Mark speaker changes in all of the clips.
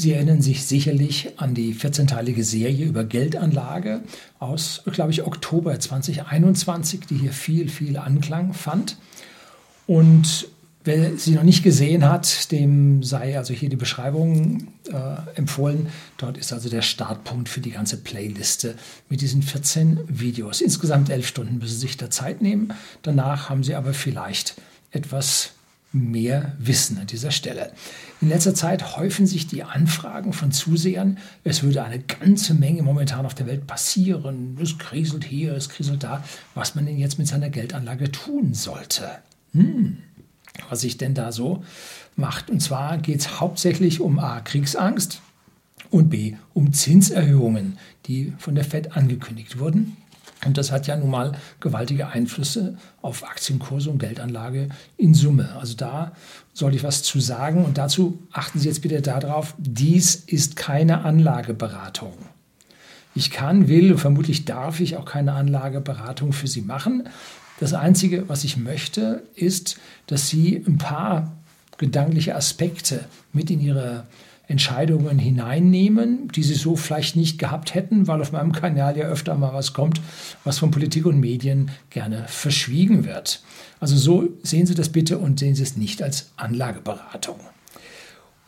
Speaker 1: Sie erinnern sich sicherlich an die 14-teilige Serie über Geldanlage aus, glaube ich, Oktober 2021, die hier viel, viel Anklang fand. Und Wer sie noch nicht gesehen hat, dem sei also hier die Beschreibung äh, empfohlen. Dort ist also der Startpunkt für die ganze Playliste mit diesen 14 Videos. Insgesamt elf Stunden müssen Sie sich da Zeit nehmen. Danach haben Sie aber vielleicht etwas mehr Wissen an dieser Stelle. In letzter Zeit häufen sich die Anfragen von Zusehern. Es würde eine ganze Menge momentan auf der Welt passieren. Es kriselt hier, es kriselt da, was man denn jetzt mit seiner Geldanlage tun sollte. Hm was sich denn da so macht. Und zwar geht es hauptsächlich um A, Kriegsangst und B, um Zinserhöhungen, die von der Fed angekündigt wurden. Und das hat ja nun mal gewaltige Einflüsse auf Aktienkurse und Geldanlage in Summe. Also da sollte ich was zu sagen. Und dazu achten Sie jetzt bitte darauf, dies ist keine Anlageberatung. Ich kann, will, vermutlich darf ich auch keine Anlageberatung für Sie machen. Das Einzige, was ich möchte, ist, dass Sie ein paar gedankliche Aspekte mit in Ihre Entscheidungen hineinnehmen, die Sie so vielleicht nicht gehabt hätten, weil auf meinem Kanal ja öfter mal was kommt, was von Politik und Medien gerne verschwiegen wird. Also so sehen Sie das bitte und sehen Sie es nicht als Anlageberatung.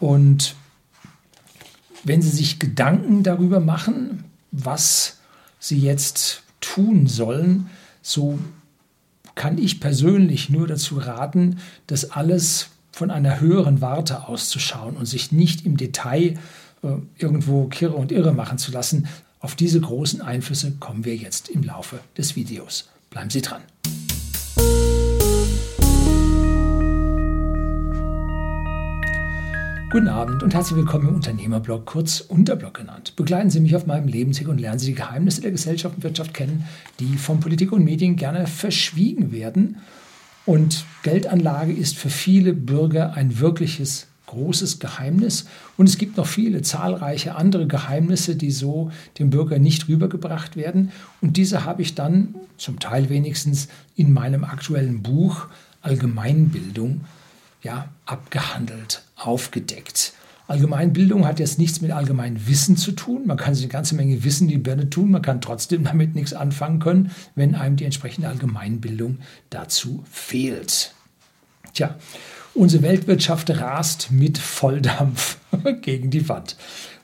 Speaker 1: Und wenn Sie sich Gedanken darüber machen, was Sie jetzt tun sollen, so kann ich persönlich nur dazu raten, das alles von einer höheren Warte auszuschauen und sich nicht im Detail äh, irgendwo kirre und irre machen zu lassen. Auf diese großen Einflüsse kommen wir jetzt im Laufe des Videos. Bleiben Sie dran. Guten Abend und herzlich willkommen im Unternehmerblog, kurz Unterblog genannt. Begleiten Sie mich auf meinem Lebensweg und lernen Sie die Geheimnisse der Gesellschaft und Wirtschaft kennen, die von Politik und Medien gerne verschwiegen werden. Und Geldanlage ist für viele Bürger ein wirkliches großes Geheimnis. Und es gibt noch viele zahlreiche andere Geheimnisse, die so dem Bürger nicht rübergebracht werden. Und diese habe ich dann, zum Teil wenigstens, in meinem aktuellen Buch Allgemeinbildung ja, abgehandelt, aufgedeckt. Allgemeinbildung hat jetzt nichts mit Allgemeinwissen zu tun. Man kann sich eine ganze Menge Wissen die Birne tun, man kann trotzdem damit nichts anfangen können, wenn einem die entsprechende Allgemeinbildung dazu fehlt. Tja, unsere Weltwirtschaft rast mit Volldampf gegen die Wand.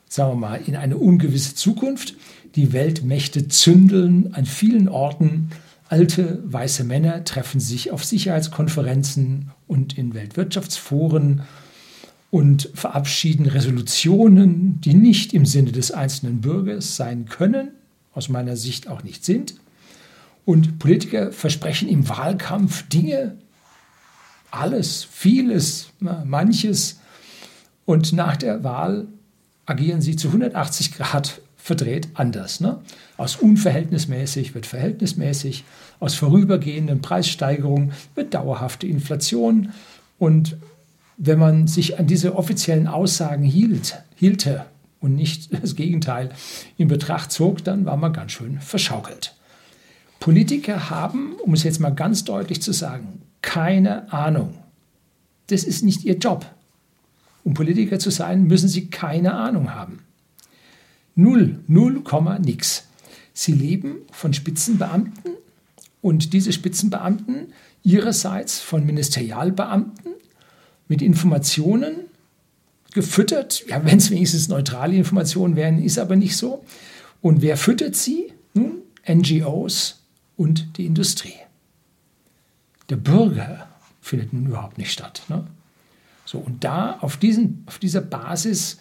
Speaker 1: Sagen wir mal, in eine ungewisse Zukunft. Die Weltmächte zündeln an vielen Orten Alte weiße Männer treffen sich auf Sicherheitskonferenzen und in Weltwirtschaftsforen und verabschieden Resolutionen, die nicht im Sinne des einzelnen Bürgers sein können, aus meiner Sicht auch nicht sind. Und Politiker versprechen im Wahlkampf Dinge, alles, vieles, manches. Und nach der Wahl agieren sie zu 180 Grad verdreht anders. Ne? Aus unverhältnismäßig wird verhältnismäßig, aus vorübergehenden Preissteigerungen wird dauerhafte Inflation. Und wenn man sich an diese offiziellen Aussagen hielt, hielte und nicht das Gegenteil in Betracht zog, dann war man ganz schön verschaukelt. Politiker haben, um es jetzt mal ganz deutlich zu sagen, keine Ahnung. Das ist nicht ihr Job. Um Politiker zu sein, müssen sie keine Ahnung haben. Null, null Komma nix. Sie leben von Spitzenbeamten und diese Spitzenbeamten ihrerseits von Ministerialbeamten mit Informationen gefüttert. Ja, wenn es wenigstens neutrale Informationen wären, ist aber nicht so. Und wer füttert sie? Nun, NGOs und die Industrie. Der Bürger findet nun überhaupt nicht statt. Ne? So, und da auf, diesen, auf dieser Basis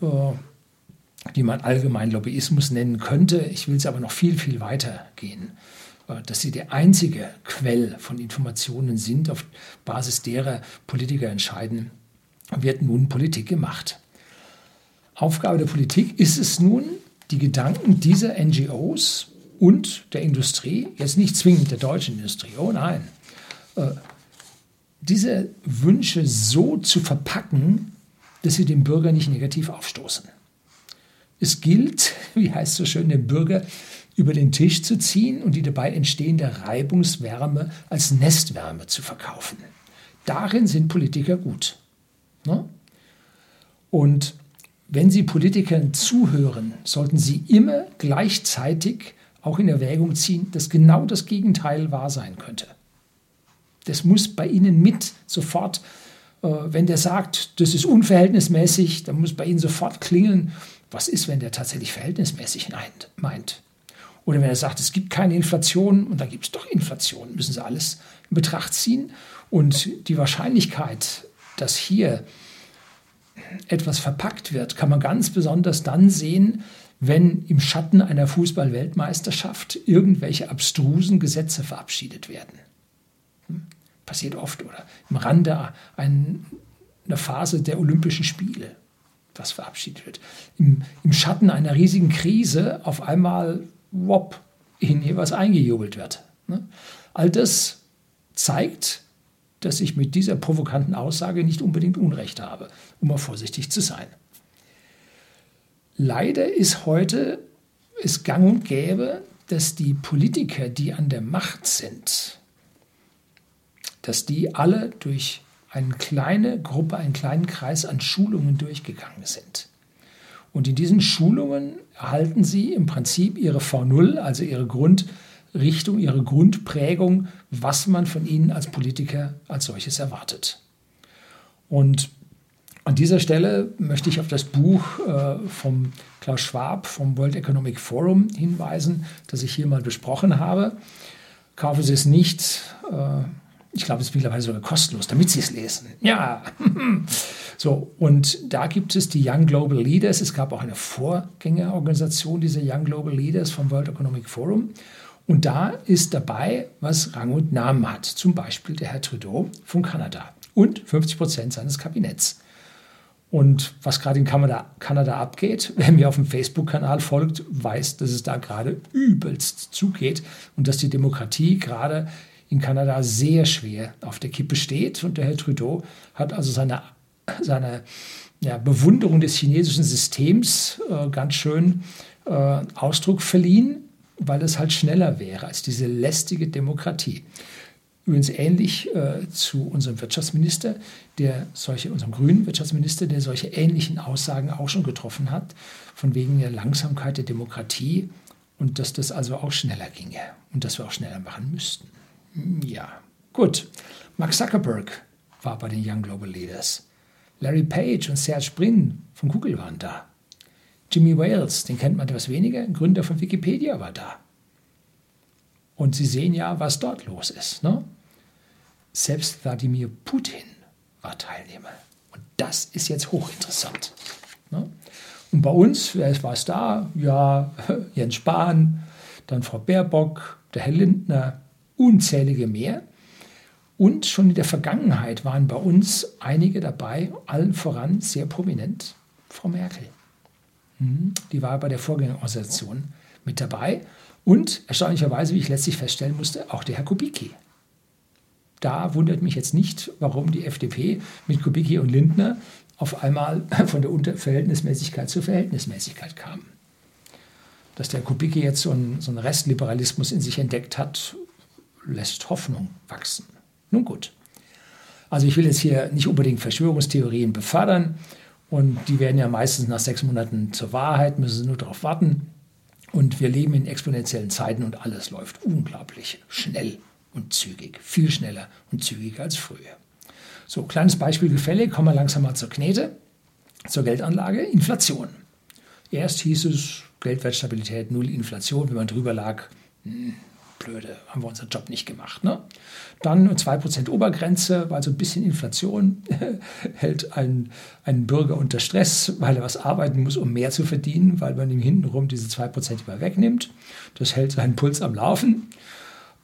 Speaker 1: äh, die man allgemein Lobbyismus nennen könnte. Ich will es aber noch viel, viel weiter gehen. Äh, dass sie der einzige Quell von Informationen sind, auf Basis derer Politiker entscheiden, wird nun Politik gemacht. Aufgabe der Politik ist es nun, die Gedanken dieser NGOs und der Industrie, jetzt nicht zwingend der deutschen Industrie, oh nein, äh, diese Wünsche so zu verpacken, dass sie den Bürger nicht negativ aufstoßen. Es gilt, wie heißt so schön, den Bürger über den Tisch zu ziehen und die dabei entstehende Reibungswärme als Nestwärme zu verkaufen. Darin sind Politiker gut. Ne? Und wenn Sie Politikern zuhören, sollten Sie immer gleichzeitig auch in Erwägung ziehen, dass genau das Gegenteil wahr sein könnte. Das muss bei Ihnen mit sofort, äh, wenn der sagt, das ist unverhältnismäßig, dann muss bei Ihnen sofort klingeln, was ist, wenn der tatsächlich verhältnismäßig meint. Oder wenn er sagt, es gibt keine Inflation und dann gibt es doch Inflation, müssen Sie alles in Betracht ziehen. Und die Wahrscheinlichkeit, dass hier etwas verpackt wird, kann man ganz besonders dann sehen, wenn im Schatten einer Fußball-Weltmeisterschaft irgendwelche abstrusen Gesetze verabschiedet werden. Hm? Passiert oft oder im Rande einer Phase der Olympischen Spiele, was verabschiedet wird. Im, Im, Schatten einer riesigen Krise auf einmal, wop, in hier was eingejubelt wird. Ne? All das zeigt, dass ich mit dieser provokanten Aussage nicht unbedingt Unrecht habe, um mal vorsichtig zu sein. Leider ist heute es gang und gäbe, dass die Politiker, die an der Macht sind, dass die alle durch eine kleine Gruppe, einen kleinen Kreis an Schulungen durchgegangen sind. Und in diesen Schulungen erhalten sie im Prinzip ihre V0, also ihre Grundrichtung, ihre Grundprägung, was man von ihnen als Politiker als solches erwartet. Und an dieser Stelle möchte ich auf das Buch äh, vom Klaus Schwab vom World Economic Forum hinweisen, das ich hier mal besprochen habe. Kaufen Sie es nicht. Äh, ich glaube, es ist mittlerweile sogar kostenlos, damit Sie es lesen. Ja. so, und da gibt es die Young Global Leaders. Es gab auch eine Vorgängerorganisation dieser Young Global Leaders vom World Economic Forum. Und da ist dabei, was Rang und Namen hat. Zum Beispiel der Herr Trudeau von Kanada und 50 Prozent seines Kabinetts. Und was gerade in Kanada, Kanada abgeht, wer mir auf dem Facebook-Kanal folgt, weiß, dass es da gerade übelst zugeht und dass die Demokratie gerade in Kanada sehr schwer auf der Kippe steht. Und der Herr Trudeau hat also seine, seine ja, Bewunderung des chinesischen Systems äh, ganz schön äh, Ausdruck verliehen, weil es halt schneller wäre als diese lästige Demokratie. Übrigens ähnlich äh, zu unserem Wirtschaftsminister, der solche, unserem grünen Wirtschaftsminister, der solche ähnlichen Aussagen auch schon getroffen hat, von wegen der Langsamkeit der Demokratie und dass das also auch schneller ginge und dass wir auch schneller machen müssten. Ja, gut. Mark Zuckerberg war bei den Young Global Leaders. Larry Page und Serge Brin von Google waren da. Jimmy Wales, den kennt man etwas weniger, Gründer von Wikipedia war da. Und Sie sehen ja, was dort los ist. Ne? Selbst Wladimir Putin war Teilnehmer. Und das ist jetzt hochinteressant. Ne? Und bei uns, wer war es da? Ja, Jens Spahn, dann Frau Baerbock, der Herr Lindner, unzählige mehr. Und schon in der Vergangenheit waren bei uns einige dabei, allen voran sehr prominent Frau Merkel. Hm, die war bei der Vorgängerorganisation mit dabei. Und erstaunlicherweise, wie ich letztlich feststellen musste, auch der Herr Kubicki da wundert mich jetzt nicht, warum die FDP mit Kubicki und Lindner auf einmal von der Unterverhältnismäßigkeit zur Verhältnismäßigkeit kam. Dass der Kubicki jetzt so einen, so einen Restliberalismus in sich entdeckt hat, lässt Hoffnung wachsen. Nun gut. Also ich will jetzt hier nicht unbedingt Verschwörungstheorien befördern und die werden ja meistens nach sechs Monaten zur Wahrheit, müssen Sie nur darauf warten. Und wir leben in exponentiellen Zeiten und alles läuft unglaublich schnell und zügig, viel schneller und zügiger als früher. So, kleines Beispiel gefällig, kommen wir langsam mal zur Knete, zur Geldanlage, Inflation. Erst hieß es Geldwertstabilität, null Inflation, wenn man drüber lag, hm, blöde, haben wir unseren Job nicht gemacht. Ne? Dann 2% Obergrenze, weil so ein bisschen Inflation hält einen, einen Bürger unter Stress, weil er was arbeiten muss, um mehr zu verdienen, weil man ihm hintenrum diese 2% immer wegnimmt. Das hält seinen Puls am Laufen.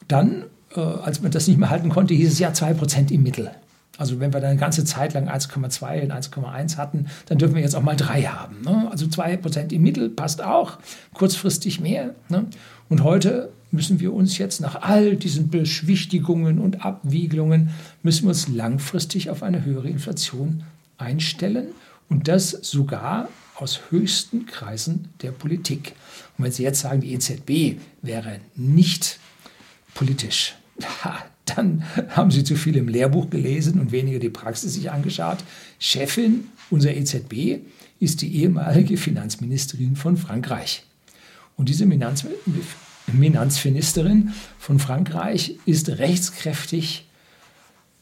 Speaker 1: Dann äh, als man das nicht mehr halten konnte, hieß es ja 2% im Mittel. Also wenn wir dann eine ganze Zeit lang 1,2 und 1,1 hatten, dann dürfen wir jetzt auch mal 3 haben. Ne? Also 2% im Mittel passt auch, kurzfristig mehr. Ne? Und heute müssen wir uns jetzt nach all diesen Beschwichtigungen und Abwiegelungen, müssen wir uns langfristig auf eine höhere Inflation einstellen und das sogar aus höchsten Kreisen der Politik. Und wenn Sie jetzt sagen, die EZB wäre nicht politisch, dann haben Sie zu viel im Lehrbuch gelesen und weniger die Praxis sich angeschaut. Chefin unserer EZB ist die ehemalige Finanzministerin von Frankreich. Und diese Finanzministerin von Frankreich ist rechtskräftig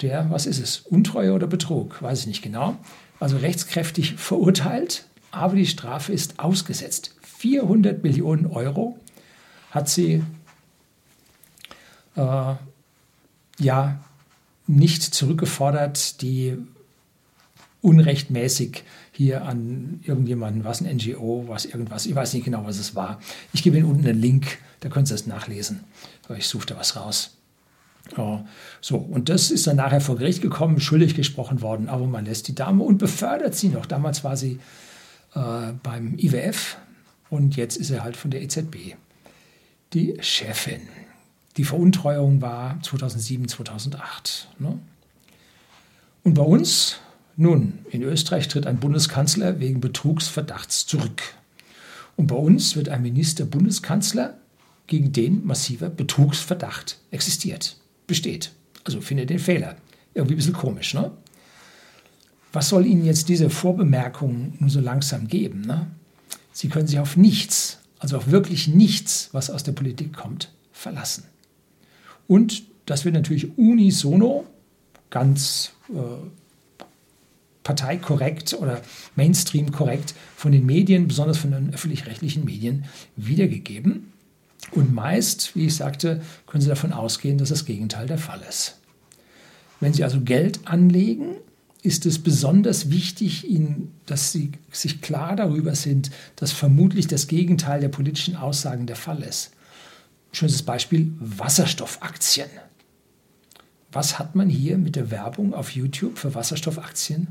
Speaker 1: der, was ist es, Untreue oder Betrug, weiß ich nicht genau, also rechtskräftig verurteilt, aber die Strafe ist ausgesetzt. 400 Millionen Euro hat sie äh, ja nicht zurückgefordert, die unrechtmäßig hier an irgendjemanden, was ein NGO, was irgendwas, ich weiß nicht genau, was es war. Ich gebe Ihnen unten einen Link, da können Sie das nachlesen. Ich suche da was raus. Ja, so, und das ist dann nachher vor Gericht gekommen, schuldig gesprochen worden, aber man lässt die Dame und befördert sie noch. Damals war sie äh, beim IWF und jetzt ist er halt von der EZB die Chefin. Die Veruntreuung war 2007, 2008. Ne? Und bei uns, nun, in Österreich tritt ein Bundeskanzler wegen Betrugsverdachts zurück. Und bei uns wird ein Minister Bundeskanzler, gegen den massiver Betrugsverdacht existiert, besteht. Also findet den Fehler. Irgendwie ein bisschen komisch, ne? Was soll Ihnen jetzt diese Vorbemerkung nur so langsam geben? Ne? Sie können sich auf nichts, also auf wirklich nichts, was aus der Politik kommt, verlassen. Und das wird natürlich unisono, ganz äh, parteikorrekt oder Mainstream korrekt von den Medien, besonders von den öffentlich-rechtlichen Medien, wiedergegeben. Und meist, wie ich sagte, können Sie davon ausgehen, dass das Gegenteil der Fall ist. Wenn Sie also Geld anlegen, ist es besonders wichtig, Ihnen, dass Sie sich klar darüber sind, dass vermutlich das Gegenteil der politischen Aussagen der Fall ist. Schönes Beispiel, Wasserstoffaktien. Was hat man hier mit der Werbung auf YouTube für Wasserstoffaktien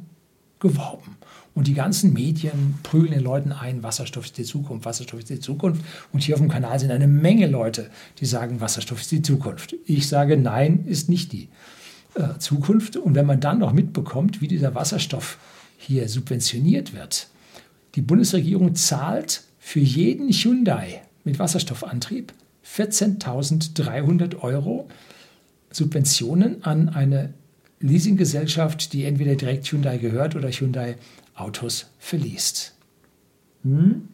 Speaker 1: geworben? Und die ganzen Medien prügeln den Leuten ein, Wasserstoff ist die Zukunft, Wasserstoff ist die Zukunft. Und hier auf dem Kanal sind eine Menge Leute, die sagen, Wasserstoff ist die Zukunft. Ich sage, nein, ist nicht die äh, Zukunft. Und wenn man dann noch mitbekommt, wie dieser Wasserstoff hier subventioniert wird, die Bundesregierung zahlt für jeden Hyundai mit Wasserstoffantrieb 14.300 Euro Subventionen an eine Leasinggesellschaft, die entweder direkt Hyundai gehört oder Hyundai Autos verliest. Hm?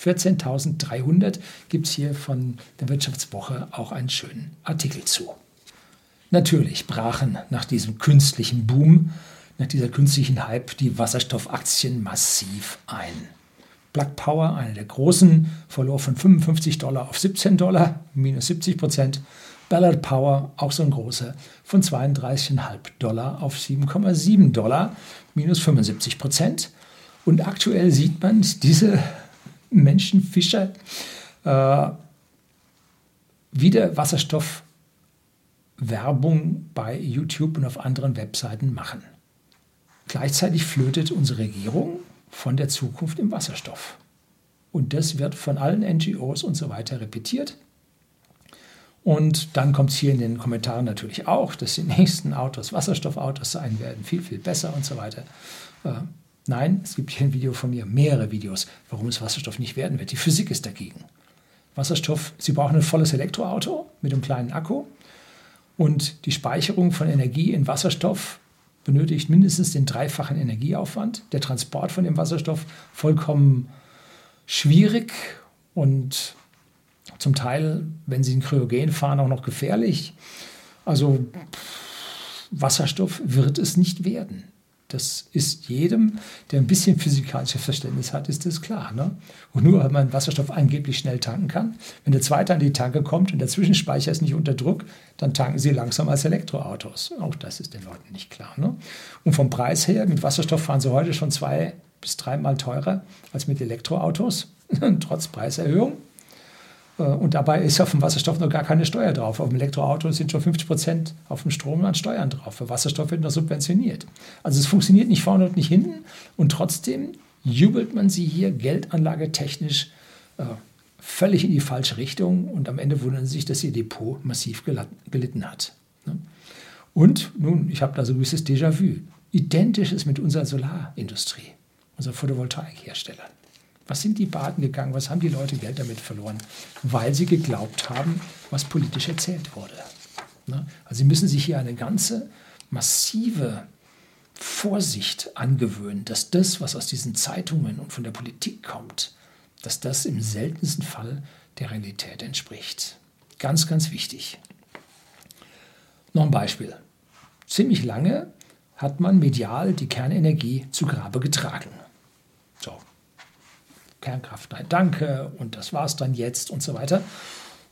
Speaker 1: 14.300 gibt es hier von der Wirtschaftswoche auch einen schönen Artikel zu. Natürlich brachen nach diesem künstlichen Boom, nach dieser künstlichen Hype, die Wasserstoffaktien massiv ein. Black Power, eine der großen, verlor von 55 Dollar auf 17 Dollar, minus 70 Prozent. Ballard Power, auch so ein großer, von 32,5 Dollar auf 7,7 Dollar, minus 75 Prozent. Und aktuell sieht man diese Menschenfischer äh, wieder Wasserstoff Werbung bei YouTube und auf anderen Webseiten machen. Gleichzeitig flötet unsere Regierung von der Zukunft im Wasserstoff. Und das wird von allen NGOs und so weiter repetiert. Und dann kommt es hier in den Kommentaren natürlich auch, dass die nächsten Autos Wasserstoffautos sein werden, viel, viel besser und so weiter. Äh, nein, es gibt hier ein Video von mir, mehrere Videos, warum es Wasserstoff nicht werden wird. Die Physik ist dagegen. Wasserstoff, Sie brauchen ein volles Elektroauto mit einem kleinen Akku. Und die Speicherung von Energie in Wasserstoff benötigt mindestens den dreifachen Energieaufwand. Der Transport von dem Wasserstoff vollkommen schwierig und zum Teil, wenn Sie in Kryogen fahren, auch noch gefährlich. Also Wasserstoff wird es nicht werden. Das ist jedem, der ein bisschen physikalisches Verständnis hat, ist das klar. Ne? Und nur, weil man Wasserstoff angeblich schnell tanken kann, wenn der zweite an die Tanke kommt und der Zwischenspeicher ist nicht unter Druck, dann tanken sie langsam als Elektroautos. Auch das ist den Leuten nicht klar. Ne? Und vom Preis her, mit Wasserstoff fahren sie heute schon zwei bis dreimal teurer als mit Elektroautos, trotz Preiserhöhung. Äh, und dabei ist auf dem Wasserstoff noch gar keine Steuer drauf. Auf dem Elektroauto sind schon 50 Prozent auf dem Strom an Steuern drauf. Für Wasserstoff wird noch subventioniert. Also es funktioniert nicht vorne und nicht hinten. Und trotzdem jubelt man sie hier Geldanlage technisch äh, völlig in die falsche Richtung. Und am Ende wundern sie sich, dass ihr Depot massiv gelitten hat. Ne? Und nun, ich habe da so ein gewisses Déjà-vu. Identisches mit unserer Solarindustrie, unserer Photovoltaikherstellern. Was sind die Baden gegangen? Was haben die Leute Geld damit verloren? Weil sie geglaubt haben, was politisch erzählt wurde. Ne? Also sie müssen sich hier eine ganze massive Vorsicht angewöhnen, dass das, was aus diesen Zeitungen und von der Politik kommt, dass das im seltensten Fall der Realität entspricht. Ganz, ganz wichtig. Noch ein Beispiel. Ziemlich lange hat man medial die Kernenergie zu Grabe getragen. Kernkraft, nein, danke und das war's dann jetzt und so weiter.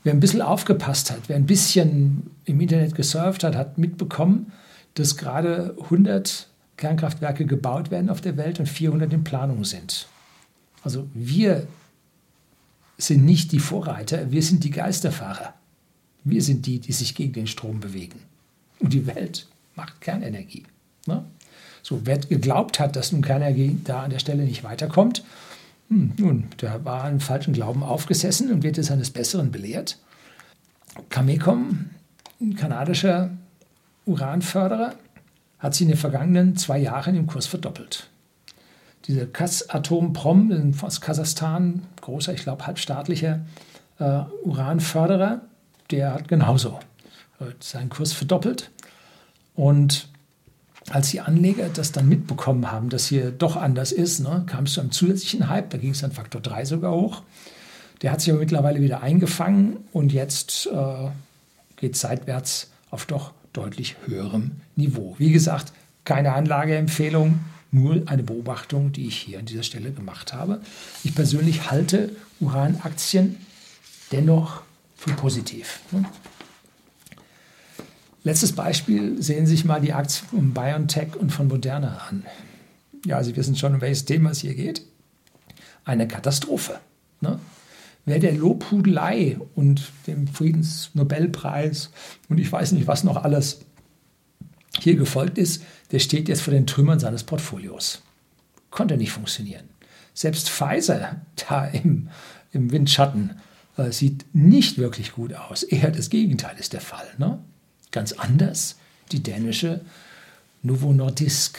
Speaker 1: Wer ein bisschen aufgepasst hat, wer ein bisschen im Internet gesurft hat, hat mitbekommen, dass gerade 100 Kernkraftwerke gebaut werden auf der Welt und 400 in Planung sind. Also wir sind nicht die Vorreiter, wir sind die Geisterfahrer. Wir sind die, die sich gegen den Strom bewegen. Und die Welt macht Kernenergie. Ne? So, wer geglaubt hat, dass nun Kernenergie da an der Stelle nicht weiterkommt, hm, nun, der war im falschen Glauben aufgesessen und wird jetzt eines Besseren belehrt. Cameco, ein kanadischer Uranförderer, hat sich in den vergangenen zwei Jahren im Kurs verdoppelt. Dieser Kazatomprom aus Kasachstan, großer, ich glaube halbstaatlicher äh, Uranförderer, der hat genauso äh, seinen Kurs verdoppelt. Und als die Anleger das dann mitbekommen haben, dass hier doch anders ist, ne, kam es zu einem zusätzlichen Hype, da ging es dann Faktor 3 sogar hoch. Der hat sich aber mittlerweile wieder eingefangen und jetzt äh, geht es seitwärts auf doch deutlich höherem Niveau. Wie gesagt, keine Anlageempfehlung, nur eine Beobachtung, die ich hier an dieser Stelle gemacht habe. Ich persönlich halte Uranaktien dennoch für positiv. Ne? Letztes Beispiel, sehen Sie sich mal die Aktien von BioNTech und von Moderna an. Ja, Sie wissen schon, um welches Thema es hier geht. Eine Katastrophe. Ne? Wer der Lobhudelei und dem Friedensnobelpreis und ich weiß nicht, was noch alles hier gefolgt ist, der steht jetzt vor den Trümmern seines Portfolios. Konnte nicht funktionieren. Selbst Pfizer da im, im Windschatten äh, sieht nicht wirklich gut aus. Eher das Gegenteil ist der Fall. Ne? Ganz anders die dänische Novo Nordisk.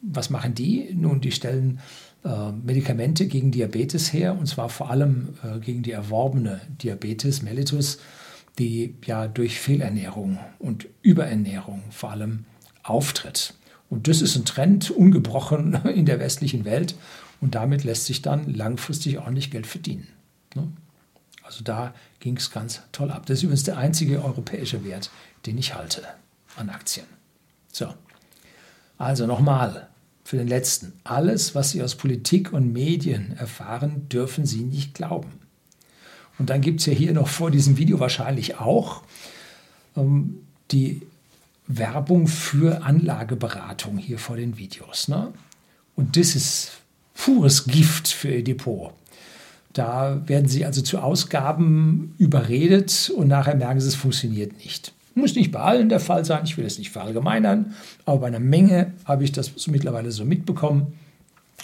Speaker 1: Was machen die? Nun, die stellen äh, Medikamente gegen Diabetes her, und zwar vor allem äh, gegen die erworbene Diabetes mellitus, die ja durch Fehlernährung und Überernährung vor allem auftritt. Und das ist ein Trend, ungebrochen in der westlichen Welt. Und damit lässt sich dann langfristig ordentlich Geld verdienen. Ne? Also da ging es ganz toll ab. Das ist übrigens der einzige europäische Wert, den ich halte an Aktien. So, also nochmal für den letzten. Alles, was Sie aus Politik und Medien erfahren, dürfen Sie nicht glauben. Und dann gibt es ja hier noch vor diesem Video wahrscheinlich auch ähm, die Werbung für Anlageberatung hier vor den Videos. Ne? Und das ist pures Gift für Ihr Depot. Da werden Sie also zu Ausgaben überredet und nachher merken Sie, es funktioniert nicht. Muss nicht bei allen der Fall sein, ich will es nicht verallgemeinern, aber bei einer Menge habe ich das mittlerweile so mitbekommen.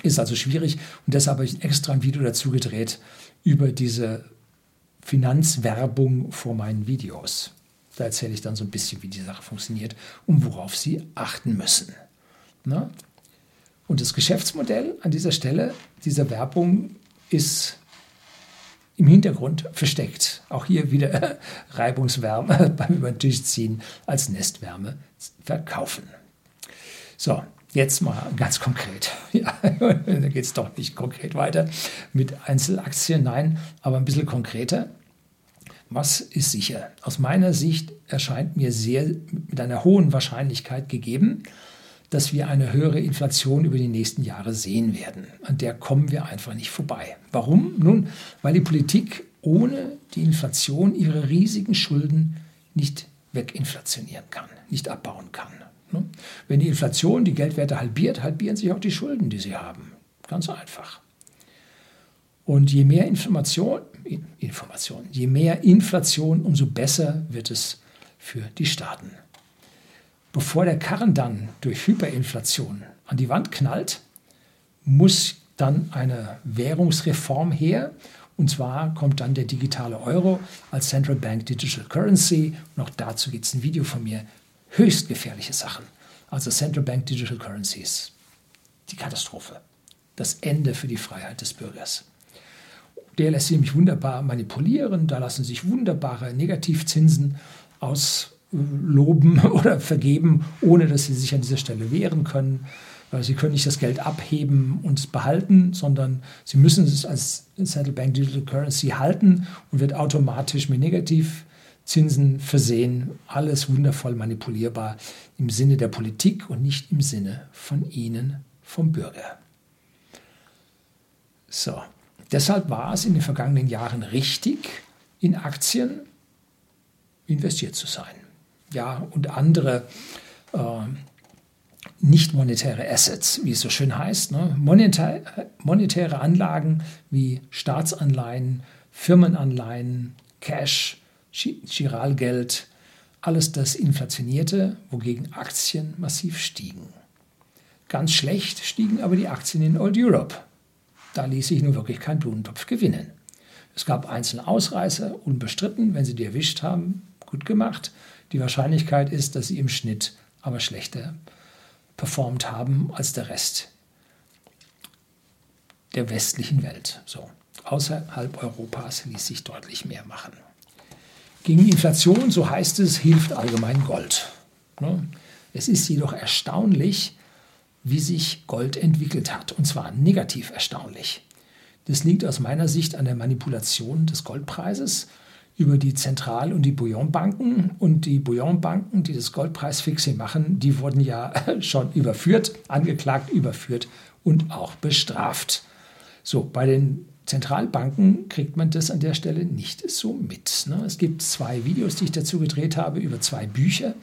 Speaker 1: Ist also schwierig und deshalb habe ich extra ein Video dazu gedreht über diese Finanzwerbung vor meinen Videos. Da erzähle ich dann so ein bisschen, wie die Sache funktioniert und worauf Sie achten müssen. Na? Und das Geschäftsmodell an dieser Stelle dieser Werbung ist im Hintergrund versteckt. Auch hier wieder Reibungswärme beim über den Tisch ziehen als Nestwärme verkaufen. So, jetzt mal ganz konkret. Ja, da geht es doch nicht konkret weiter mit Einzelaktien, nein, aber ein bisschen konkreter. Was ist sicher? Aus meiner Sicht erscheint mir sehr mit einer hohen Wahrscheinlichkeit gegeben, dass wir eine höhere Inflation über die nächsten Jahre sehen werden. An der kommen wir einfach nicht vorbei. Warum? Nun, weil die Politik ohne die Inflation ihre riesigen Schulden nicht weginflationieren kann, nicht abbauen kann. Ne? Wenn die Inflation die Geldwerte halbiert, halbieren sich auch die Schulden, die sie haben. Ganz einfach. Und je mehr Information, Information, je mehr Inflation, umso besser wird es für die Staaten. Bevor der Karren dann durch Hyperinflation an die Wand knallt, muss dann eine Währungsreform her. Und zwar kommt dann der digitale Euro als Central Bank Digital Currency. Und auch dazu gibt es ein Video von mir. Höchst gefährliche Sachen. Also Central Bank Digital Currencies. Die Katastrophe. Das Ende für die Freiheit des Bürgers. Der lässt sich nämlich wunderbar manipulieren. Da lassen sich wunderbare Negativzinsen aus loben oder vergeben, ohne dass sie sich an dieser Stelle wehren können. Sie können nicht das Geld abheben und es behalten, sondern sie müssen es als Central Bank Digital Currency halten und wird automatisch mit Negativzinsen versehen. Alles wundervoll manipulierbar im Sinne der Politik und nicht im Sinne von Ihnen, vom Bürger. So, deshalb war es in den vergangenen Jahren richtig, in Aktien investiert zu sein. Ja, und andere äh, nicht monetäre Assets, wie es so schön heißt. Ne? Monetär, monetäre Anlagen wie Staatsanleihen, Firmenanleihen, Cash, Giralgeld, alles das inflationierte, wogegen Aktien massiv stiegen. Ganz schlecht stiegen aber die Aktien in Old Europe. Da ließ sich nur wirklich kein Blumentopf gewinnen. Es gab einzelne Ausreißer, unbestritten, wenn sie die erwischt haben, gut gemacht. Die Wahrscheinlichkeit ist, dass sie im Schnitt aber schlechter performt haben als der Rest der westlichen Welt. So. Außerhalb Europas ließ sich deutlich mehr machen. Gegen Inflation, so heißt es, hilft allgemein Gold. Ne? Es ist jedoch erstaunlich, wie sich Gold entwickelt hat, und zwar negativ erstaunlich. Das liegt aus meiner Sicht an der Manipulation des Goldpreises über die Zentral- und die Bouillonbanken. Und die Bouillonbanken, die das Goldpreisfixing machen, die wurden ja schon überführt, angeklagt, überführt und auch bestraft. So, bei den Zentralbanken kriegt man das an der Stelle nicht so mit. Ne? Es gibt zwei Videos, die ich dazu gedreht habe, über zwei Bücher.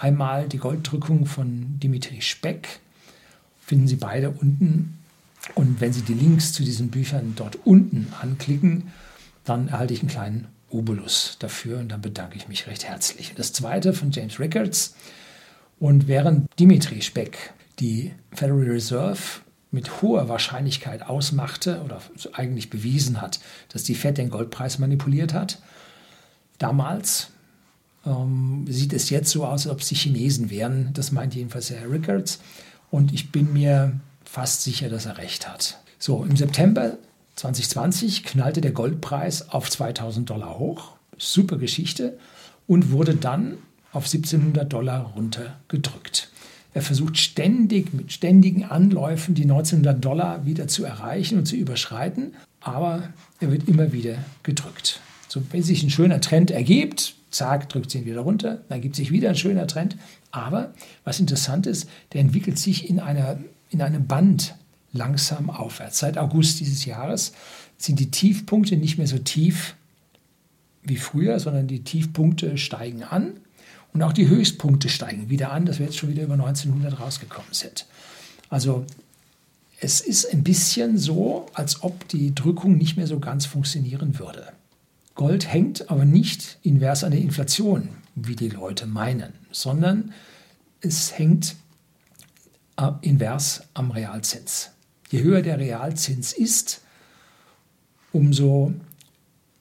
Speaker 1: Einmal die Golddrückung von Dimitri Speck, finden Sie beide unten. Und wenn Sie die Links zu diesen Büchern dort unten anklicken, dann erhalte ich einen kleinen Obolus dafür und dann bedanke ich mich recht herzlich. Das zweite von James Rickards. Und während Dimitri Speck die Federal Reserve mit hoher Wahrscheinlichkeit ausmachte oder eigentlich bewiesen hat, dass die Fed den Goldpreis manipuliert hat, damals ähm, sieht es jetzt so aus, als ob es die Chinesen wären. Das meint jedenfalls Herr Rickards. Und ich bin mir fast sicher, dass er recht hat. So, im September 2020 knallte der Goldpreis auf 2000 Dollar hoch, super Geschichte, und wurde dann auf 1700 Dollar runtergedrückt. Er versucht ständig mit ständigen Anläufen die 1900 Dollar wieder zu erreichen und zu überschreiten, aber er wird immer wieder gedrückt. So, wenn sich ein schöner Trend ergibt, zack, drückt sie ihn wieder runter, dann gibt sich wieder ein schöner Trend. Aber was interessant ist, der entwickelt sich in, einer, in einem Band langsam aufwärts. Seit August dieses Jahres sind die Tiefpunkte nicht mehr so tief wie früher, sondern die Tiefpunkte steigen an und auch die Höchstpunkte steigen wieder an, dass wir jetzt schon wieder über 1900 rausgekommen sind. Also es ist ein bisschen so, als ob die Drückung nicht mehr so ganz funktionieren würde. Gold hängt aber nicht invers an der Inflation, wie die Leute meinen, sondern es hängt äh, invers am Realzins. Je höher der Realzins ist, umso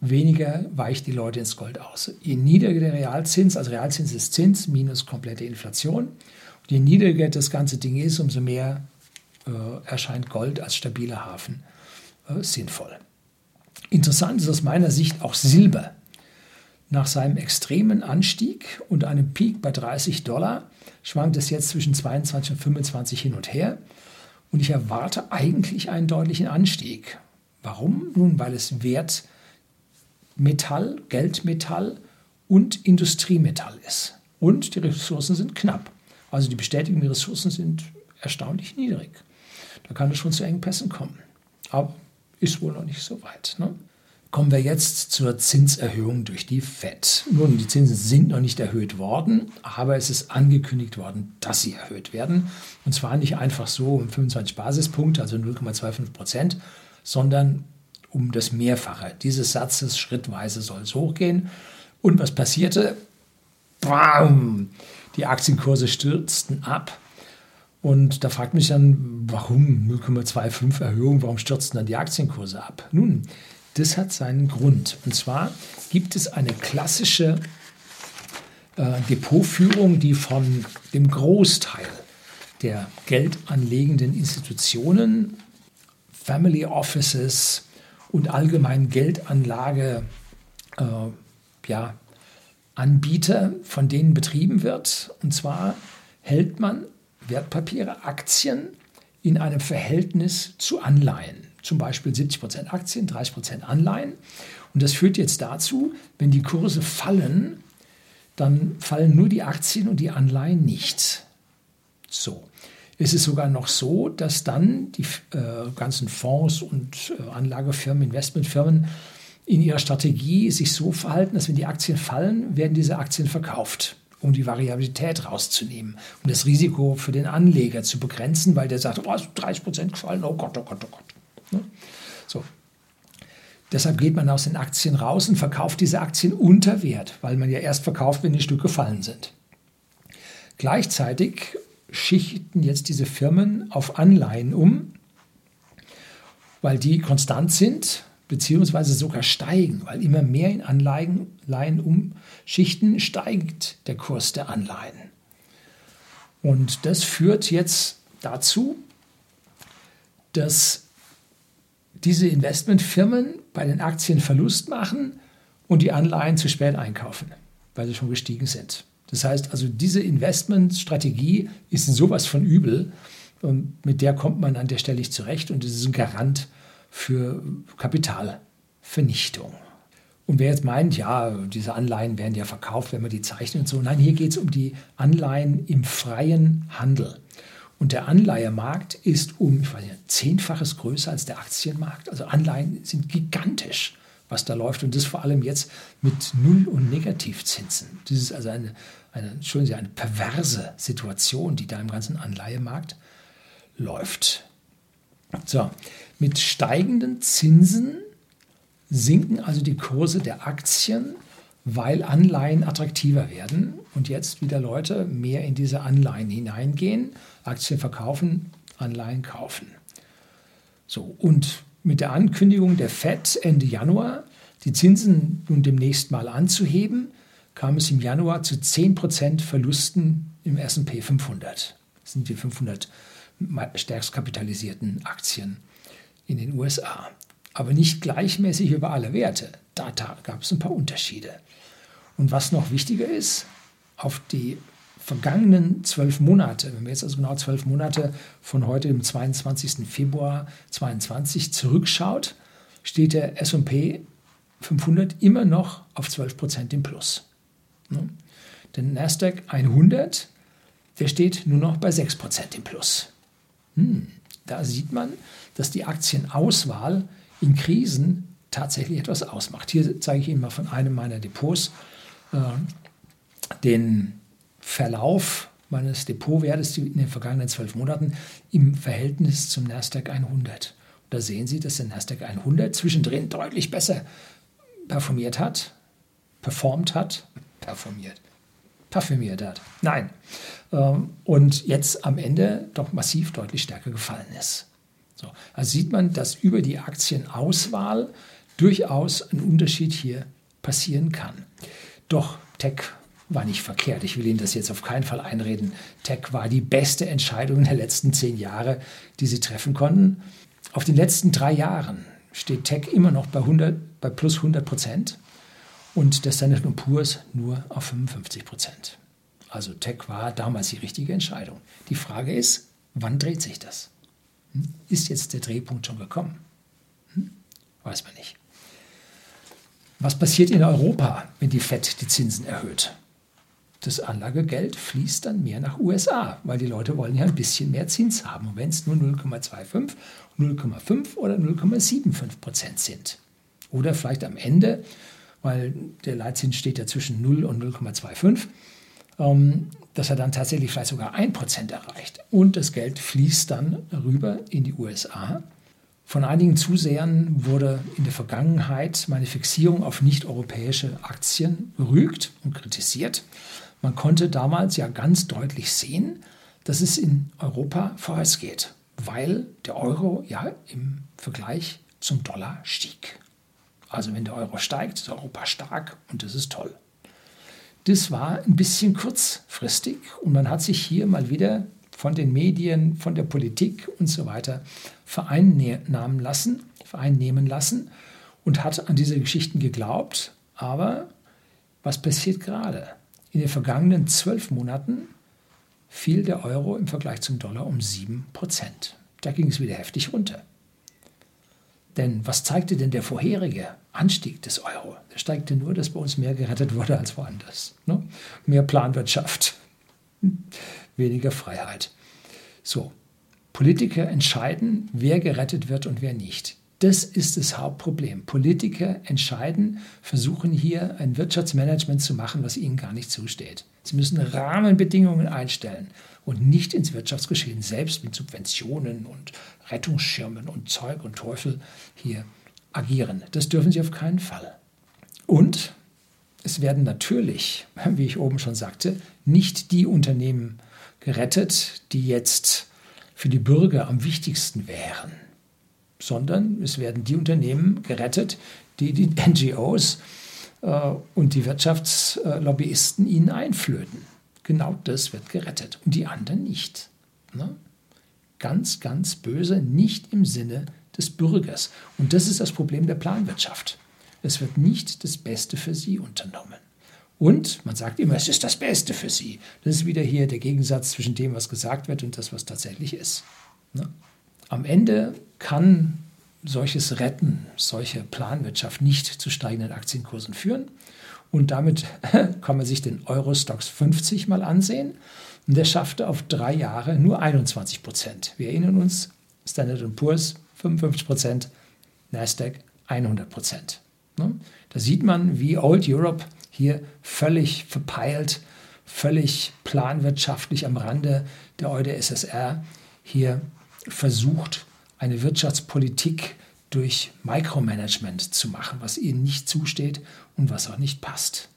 Speaker 1: weniger weicht die Leute ins Gold aus. Je niedriger der Realzins, also Realzins ist Zins minus komplette Inflation, und je niedriger das ganze Ding ist, umso mehr äh, erscheint Gold als stabiler Hafen äh, sinnvoll. Interessant ist aus meiner Sicht auch Silber. Nach seinem extremen Anstieg und einem Peak bei 30 Dollar schwankt es jetzt zwischen 22 und 25 hin und her. Und ich erwarte eigentlich einen deutlichen Anstieg. Warum? Nun, weil es Wertmetall, Geldmetall und Industriemetall ist. Und die Ressourcen sind knapp. Also die bestätigten Ressourcen sind erstaunlich niedrig. Da kann es schon zu Engpässen kommen. Aber ist wohl noch nicht so weit. Ne? Kommen wir jetzt zur Zinserhöhung durch die FED. Nun, die Zinsen sind noch nicht erhöht worden, aber es ist angekündigt worden, dass sie erhöht werden. Und zwar nicht einfach so um 25 Basispunkte, also 0,25 Prozent, sondern um das Mehrfache dieses Satzes schrittweise soll es hochgehen. Und was passierte? Bam! Die Aktienkurse stürzten ab. Und da fragt mich dann, warum 0,25 Erhöhung, warum stürzten dann die Aktienkurse ab? Nun, das hat seinen Grund. Und zwar gibt es eine klassische äh, Depotführung, die von dem Großteil der geldanlegenden Institutionen, Family Offices und allgemein Geldanlage äh, ja, Anbieter, von denen betrieben wird. Und zwar hält man Wertpapiere, Aktien in einem Verhältnis zu Anleihen. Zum Beispiel 70% Aktien, 30% Anleihen. Und das führt jetzt dazu, wenn die Kurse fallen, dann fallen nur die Aktien und die Anleihen nicht. So. Es ist sogar noch so, dass dann die äh, ganzen Fonds und äh, Anlagefirmen, Investmentfirmen in ihrer Strategie sich so verhalten, dass wenn die Aktien fallen, werden diese Aktien verkauft, um die Variabilität rauszunehmen, um das Risiko für den Anleger zu begrenzen, weil der sagt, oh, 30 Prozent gefallen, oh Gott, oh Gott, oh Gott. Ne? So. Deshalb geht man aus den Aktien raus und verkauft diese Aktien unter Wert, weil man ja erst verkauft, wenn die Stücke gefallen sind. Gleichzeitig schichten jetzt diese Firmen auf Anleihen um, weil die konstant sind, beziehungsweise sogar steigen, weil immer mehr in Anleihen umschichten, steigt der Kurs der Anleihen. Und das führt jetzt dazu, dass diese Investmentfirmen bei den Aktien Verlust machen und die Anleihen zu spät einkaufen, weil sie schon gestiegen sind. Das heißt also, diese Investmentstrategie ist sowas von übel und mit der kommt man an der Stelle nicht zurecht und es ist ein Garant für Kapitalvernichtung. Und wer jetzt meint, ja, diese Anleihen werden ja verkauft, wenn man die zeichnet und so. Nein, hier geht es um die Anleihen im freien Handel. Und der Anleihemarkt ist um, ich weiß nicht, zehnfaches größer als der Aktienmarkt. Also Anleihen sind gigantisch, was da läuft. Und das vor allem jetzt mit Null- und Negativzinsen. Das ist also eine, eine, Entschuldigen Sie, eine perverse Situation, die da im ganzen Anleihemarkt läuft. So, mit steigenden Zinsen sinken also die Kurse der Aktien, weil Anleihen attraktiver werden und jetzt wieder Leute mehr in diese Anleihen hineingehen, Aktien verkaufen, Anleihen kaufen. So, und mit der Ankündigung der FED Ende Januar, die Zinsen nun demnächst mal anzuheben, kam es im Januar zu 10% Verlusten im SP 500. Das sind die 500 stärkst kapitalisierten Aktien in den USA. Aber nicht gleichmäßig über alle Werte. Da gab es ein paar Unterschiede. Und was noch wichtiger ist, auf die vergangenen zwölf Monate, wenn wir jetzt also genau zwölf Monate von heute, dem 22. Februar 2022, zurückschaut, steht der SP 500 immer noch auf 12 Prozent im Plus. Ne? Der Nasdaq 100, der steht nur noch bei 6 Prozent im Plus. Hm, da sieht man, dass die Aktienauswahl in Krisen tatsächlich etwas ausmacht. Hier zeige ich Ihnen mal von einem meiner Depots äh, den Verlauf meines Depotwertes in den vergangenen zwölf Monaten im Verhältnis zum Nasdaq 100. da sehen Sie, dass der Nasdaq 100 zwischendrin deutlich besser performiert hat, performt hat, performiert, parfümiert hat. Nein. Ähm, und jetzt am Ende doch massiv deutlich stärker gefallen ist. So, also sieht man, dass über die Aktienauswahl durchaus ein Unterschied hier passieren kann. Doch Tech war nicht verkehrt. Ich will Ihnen das jetzt auf keinen Fall einreden. Tech war die beste Entscheidung der letzten zehn Jahre, die Sie treffen konnten. Auf den letzten drei Jahren steht Tech immer noch bei, 100, bei plus 100 Prozent und der Standard Poor's nur auf 55 Prozent. Also Tech war damals die richtige Entscheidung. Die Frage ist, wann dreht sich das? Hm? Ist jetzt der Drehpunkt schon gekommen? Hm? Weiß man nicht. Was passiert in Europa, wenn die FED die Zinsen erhöht? Das Anlagegeld fließt dann mehr nach USA, weil die Leute wollen ja ein bisschen mehr Zins haben. Und wenn es nur 0,25, 0,5 oder 0,75 Prozent sind. Oder vielleicht am Ende, weil der Leitzins steht ja zwischen 0 und 0,25, ähm, dass er dann tatsächlich vielleicht sogar 1 Prozent erreicht. Und das Geld fließt dann rüber in die USA. Von einigen Zusehern wurde in der Vergangenheit meine Fixierung auf nicht-europäische Aktien berügt und kritisiert. Man konnte damals ja ganz deutlich sehen, dass es in Europa vorwärts geht, weil der Euro ja im Vergleich zum Dollar stieg. Also wenn der Euro steigt, ist Europa stark und das ist toll. Das war ein bisschen kurzfristig und man hat sich hier mal wieder von den Medien, von der Politik und so weiter vereinnahmen lassen, vereinnehmen lassen und hat an diese Geschichten geglaubt. Aber Was passiert gerade? In den vergangenen zwölf Monaten fiel der Euro im Vergleich zum Dollar um 7%. Da ging es wieder heftig runter. Denn was zeigte denn der vorherige Anstieg des Euro? Der steigte nur, dass bei uns mehr gerettet wurde als woanders. Ne? Mehr Planwirtschaft, weniger Freiheit. So, Politiker entscheiden, wer gerettet wird und wer nicht. Das ist das Hauptproblem. Politiker entscheiden, versuchen hier ein Wirtschaftsmanagement zu machen, was ihnen gar nicht zusteht. Sie müssen Rahmenbedingungen einstellen und nicht ins Wirtschaftsgeschehen selbst mit Subventionen und Rettungsschirmen und Zeug und Teufel hier agieren. Das dürfen sie auf keinen Fall. Und es werden natürlich, wie ich oben schon sagte, nicht die Unternehmen gerettet, die jetzt für die Bürger am wichtigsten wären, sondern es werden die Unternehmen gerettet, die die NGOs äh, und die Wirtschaftslobbyisten ihnen einflöten. Genau das wird gerettet und die anderen nicht. Ne? Ganz, ganz böse, nicht im Sinne des Bürgers. Und das ist das Problem der Planwirtschaft. Es wird nicht das Beste für sie unternommen. Und man sagt immer, es ist das Beste für sie. Das ist wieder hier der Gegensatz zwischen dem, was gesagt wird und das, was tatsächlich ist. Ne? Am Ende kann solches Retten, solche Planwirtschaft nicht zu steigenden Aktienkursen führen. Und damit kann man sich den Eurostox 50 mal ansehen. Und der schaffte auf drei Jahre nur 21 Prozent. Wir erinnern uns, Standard Poor's 55 Prozent, Nasdaq 100 Prozent. Ne? Da sieht man, wie Old Europe hier völlig verpeilt, völlig planwirtschaftlich am Rande der EuDSSR hier versucht, eine Wirtschaftspolitik durch Micromanagement zu machen, was ihnen nicht zusteht und was auch nicht passt.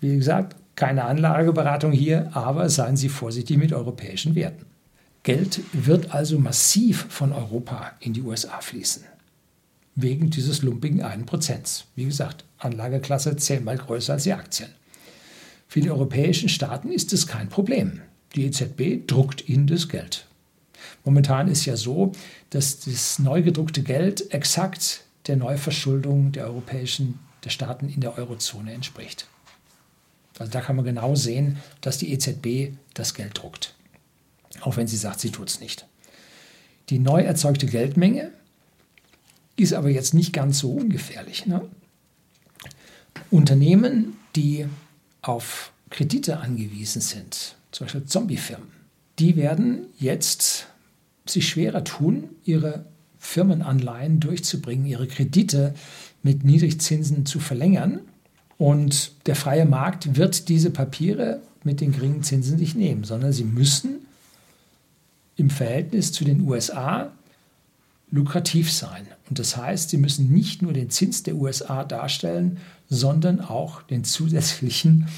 Speaker 1: Wie gesagt, keine Anlageberatung hier, aber seien Sie vorsichtig mit europäischen Werten. Geld wird also massiv von Europa in die USA fließen. Wegen dieses lumpigen 1%. Wie gesagt, Anlageklasse zehnmal größer als die Aktien. Für die europäischen Staaten ist es kein Problem. Die EZB druckt ihnen das Geld. Momentan ist ja so, dass das neu gedruckte Geld exakt der Neuverschuldung der europäischen der Staaten in der Eurozone entspricht. Also da kann man genau sehen, dass die EZB das Geld druckt. Auch wenn sie sagt, sie tut es nicht. Die neu erzeugte Geldmenge ist aber jetzt nicht ganz so ungefährlich. Ne? Unternehmen, die auf Kredite angewiesen sind, zum Beispiel Zombiefirmen, die werden jetzt sich schwerer tun, ihre Firmenanleihen durchzubringen, ihre Kredite mit Niedrigzinsen zu verlängern. Und der freie Markt wird diese Papiere mit den geringen Zinsen nicht nehmen, sondern sie müssen im Verhältnis zu den USA lukrativ sein. Und das heißt, sie müssen nicht nur den Zins der USA darstellen, sondern auch den zusätzlichen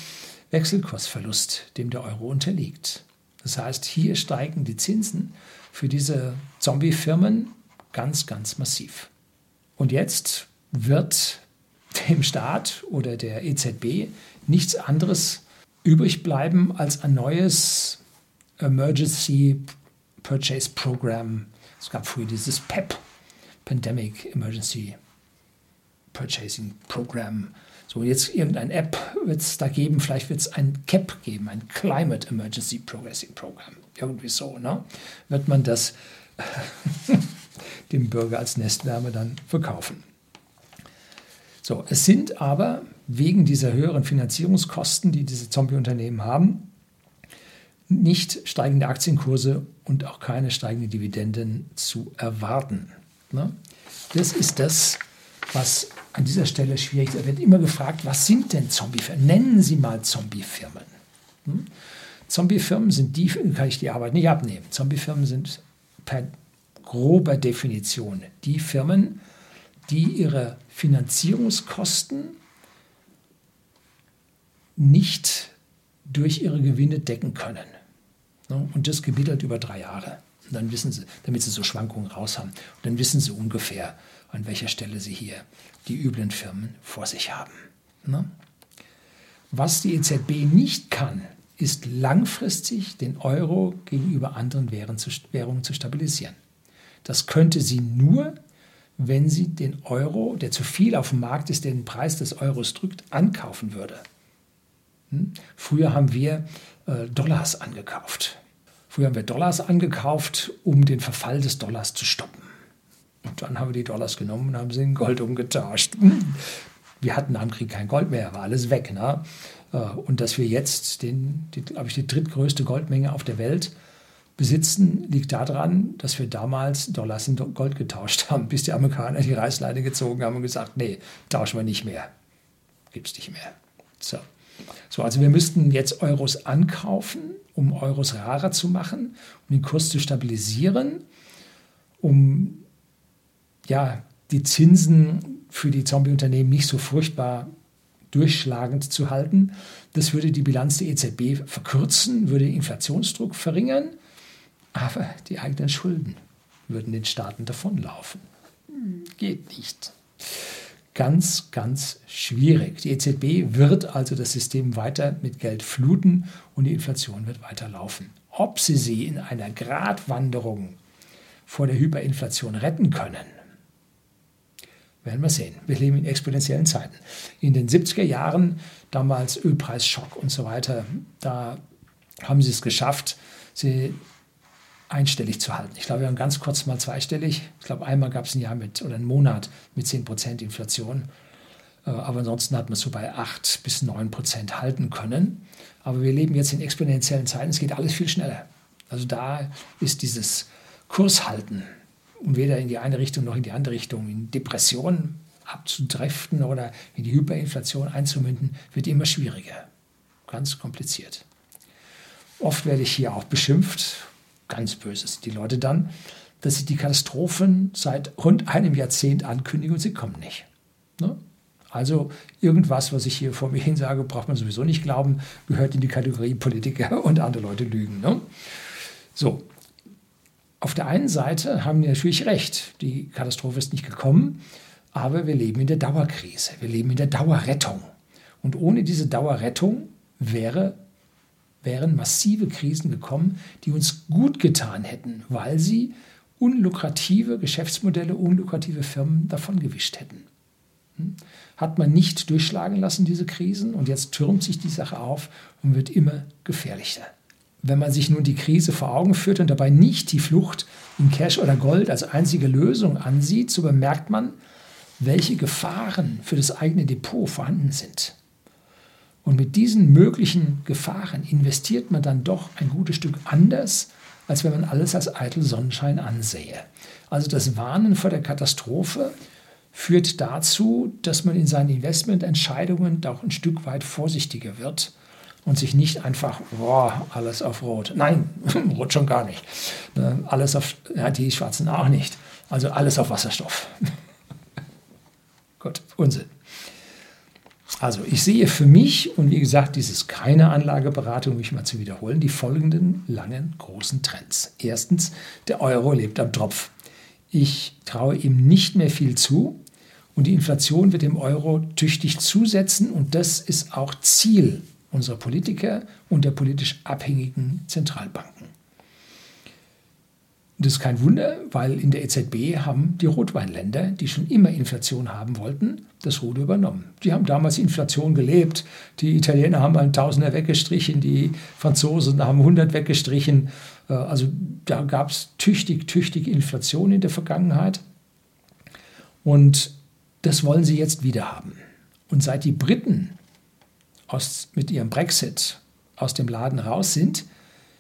Speaker 1: Wechselkursverlust, dem der Euro unterliegt. Das heißt, hier steigen die Zinsen für diese Zombie-Firmen ganz, ganz massiv. Und jetzt wird dem Staat oder der EZB nichts anderes übrig bleiben als ein neues Emergency Purchase Program. Es gab früher dieses PEP, Pandemic Emergency Purchasing Program. So, jetzt irgendein App wird es da geben, vielleicht wird es ein CAP geben, ein Climate Emergency Progressing Program. Irgendwie so, ne? Wird man das dem Bürger als Nestwärme dann verkaufen. So, es sind aber wegen dieser höheren Finanzierungskosten, die diese Zombie-Unternehmen haben, nicht steigende Aktienkurse und auch keine steigenden Dividenden zu erwarten. Ne? Das ist das, was an dieser Stelle schwierig. Da wird immer gefragt, was sind denn Zombiefirmen? Nennen Sie mal Zombiefirmen. Hm? Zombiefirmen sind die, kann ich die Arbeit nicht abnehmen. Zombiefirmen sind per grober Definition die Firmen, die ihre Finanzierungskosten nicht durch ihre Gewinne decken können. Ne? Und das gebietelt über drei Jahre. Und dann wissen sie, damit sie so Schwankungen raus haben. Und dann wissen sie ungefähr, an welcher Stelle sie hier die üblen Firmen vor sich haben. Ne? Was die EZB nicht kann, ist langfristig den Euro gegenüber anderen Währungen zu stabilisieren. Das könnte sie nur, wenn sie den Euro, der zu viel auf dem Markt ist, den Preis des Euros drückt, ankaufen würde. Hm? Früher haben wir äh, Dollars angekauft. Früher haben wir Dollars angekauft, um den Verfall des Dollars zu stoppen. Und dann haben wir die Dollars genommen und haben sie in Gold umgetauscht. Hm? Wir hatten am Krieg kein Gold mehr, war alles weg. Ne? Äh, und dass wir jetzt, den, die, glaube ich, die drittgrößte Goldmenge auf der Welt besitzen, liegt daran, dass wir damals Dollars in Gold getauscht haben, bis die Amerikaner die Reißleine gezogen haben und gesagt, nee, tauschen wir nicht mehr. Gibt es nicht mehr. So. So, also wir müssten jetzt Euros ankaufen, um Euros rarer zu machen, um den Kurs zu stabilisieren, um ja, die Zinsen für die Zombie-Unternehmen nicht so furchtbar durchschlagend zu halten. Das würde die Bilanz der EZB verkürzen, würde den Inflationsdruck verringern, aber die eigenen Schulden würden den Staaten davonlaufen. Geht nicht. Ganz, ganz schwierig. Die EZB wird also das System weiter mit Geld fluten und die Inflation wird weiter laufen. Ob sie sie in einer Gratwanderung vor der Hyperinflation retten können, werden wir sehen. Wir leben in exponentiellen Zeiten. In den 70er Jahren, damals Ölpreisschock und so weiter, da haben sie es geschafft, sie einstellig zu halten. Ich glaube, wir waren ganz kurz mal zweistellig. Ich glaube, einmal gab es ein Jahr mit oder einen Monat mit 10% Inflation. Äh, aber ansonsten hat man so bei 8 bis 9 Prozent halten können. Aber wir leben jetzt in exponentiellen Zeiten. Es geht alles viel schneller. Also da ist dieses Kurshalten und weder in die eine Richtung noch in die andere Richtung, in Depressionen abzudriften oder in die Hyperinflation einzumünden, wird immer schwieriger. Ganz kompliziert. Oft werde ich hier auch beschimpft, ganz böses, die Leute dann, dass sie die Katastrophen seit rund einem Jahrzehnt ankündigen und sie kommen nicht. Ne? Also irgendwas, was ich hier vor mir hin sage, braucht man sowieso nicht glauben, gehört in die Kategorie Politiker und andere Leute lügen. Ne? So, auf der einen Seite haben wir natürlich recht, die Katastrophe ist nicht gekommen, aber wir leben in der Dauerkrise, wir leben in der Dauerrettung. Und ohne diese Dauerrettung wäre, wären massive Krisen gekommen, die uns gut getan hätten, weil sie unlukrative Geschäftsmodelle, unlukrative Firmen davongewischt hätten. Hm? Hat man nicht durchschlagen lassen, diese Krisen, und jetzt türmt sich die Sache auf und wird immer gefährlicher. Wenn man sich nun die Krise vor Augen führt und dabei nicht die Flucht in Cash oder Gold als einzige Lösung ansieht, so bemerkt man, welche Gefahren für das eigene Depot vorhanden sind. Und mit diesen möglichen Gefahren investiert man dann doch ein gutes Stück anders, als wenn man alles als eitel Sonnenschein ansähe. Also das Warnen vor der Katastrophe führt dazu, dass man in seinen Investmententscheidungen doch ein Stück weit vorsichtiger wird und sich nicht einfach, boah, alles auf Rot. Nein, Rot schon gar nicht. Ne, alles auf, ja, die Schwarzen auch nicht. Also alles auf Wasserstoff. Gut, Unsinn. Also ich sehe für mich, und wie gesagt, dies ist keine Anlageberatung, mich mal zu wiederholen, die folgenden langen, großen Trends. Erstens, der Euro lebt am Tropf. Ich traue ihm nicht mehr viel zu und die Inflation wird dem Euro tüchtig zusetzen und das ist auch Ziel unserer Politiker und der politisch abhängigen Zentralbanken. Das ist kein Wunder, weil in der EZB haben die Rotweinländer, die schon immer Inflation haben wollten, das Ruder übernommen. Die haben damals Inflation gelebt. Die Italiener haben einen Tausender weggestrichen, die Franzosen haben 100 weggestrichen. Äh, also da gab es tüchtig, tüchtig Inflation in der Vergangenheit. Und das wollen sie jetzt wieder haben. Und seit die Briten aus, mit ihrem Brexit aus dem Laden raus sind,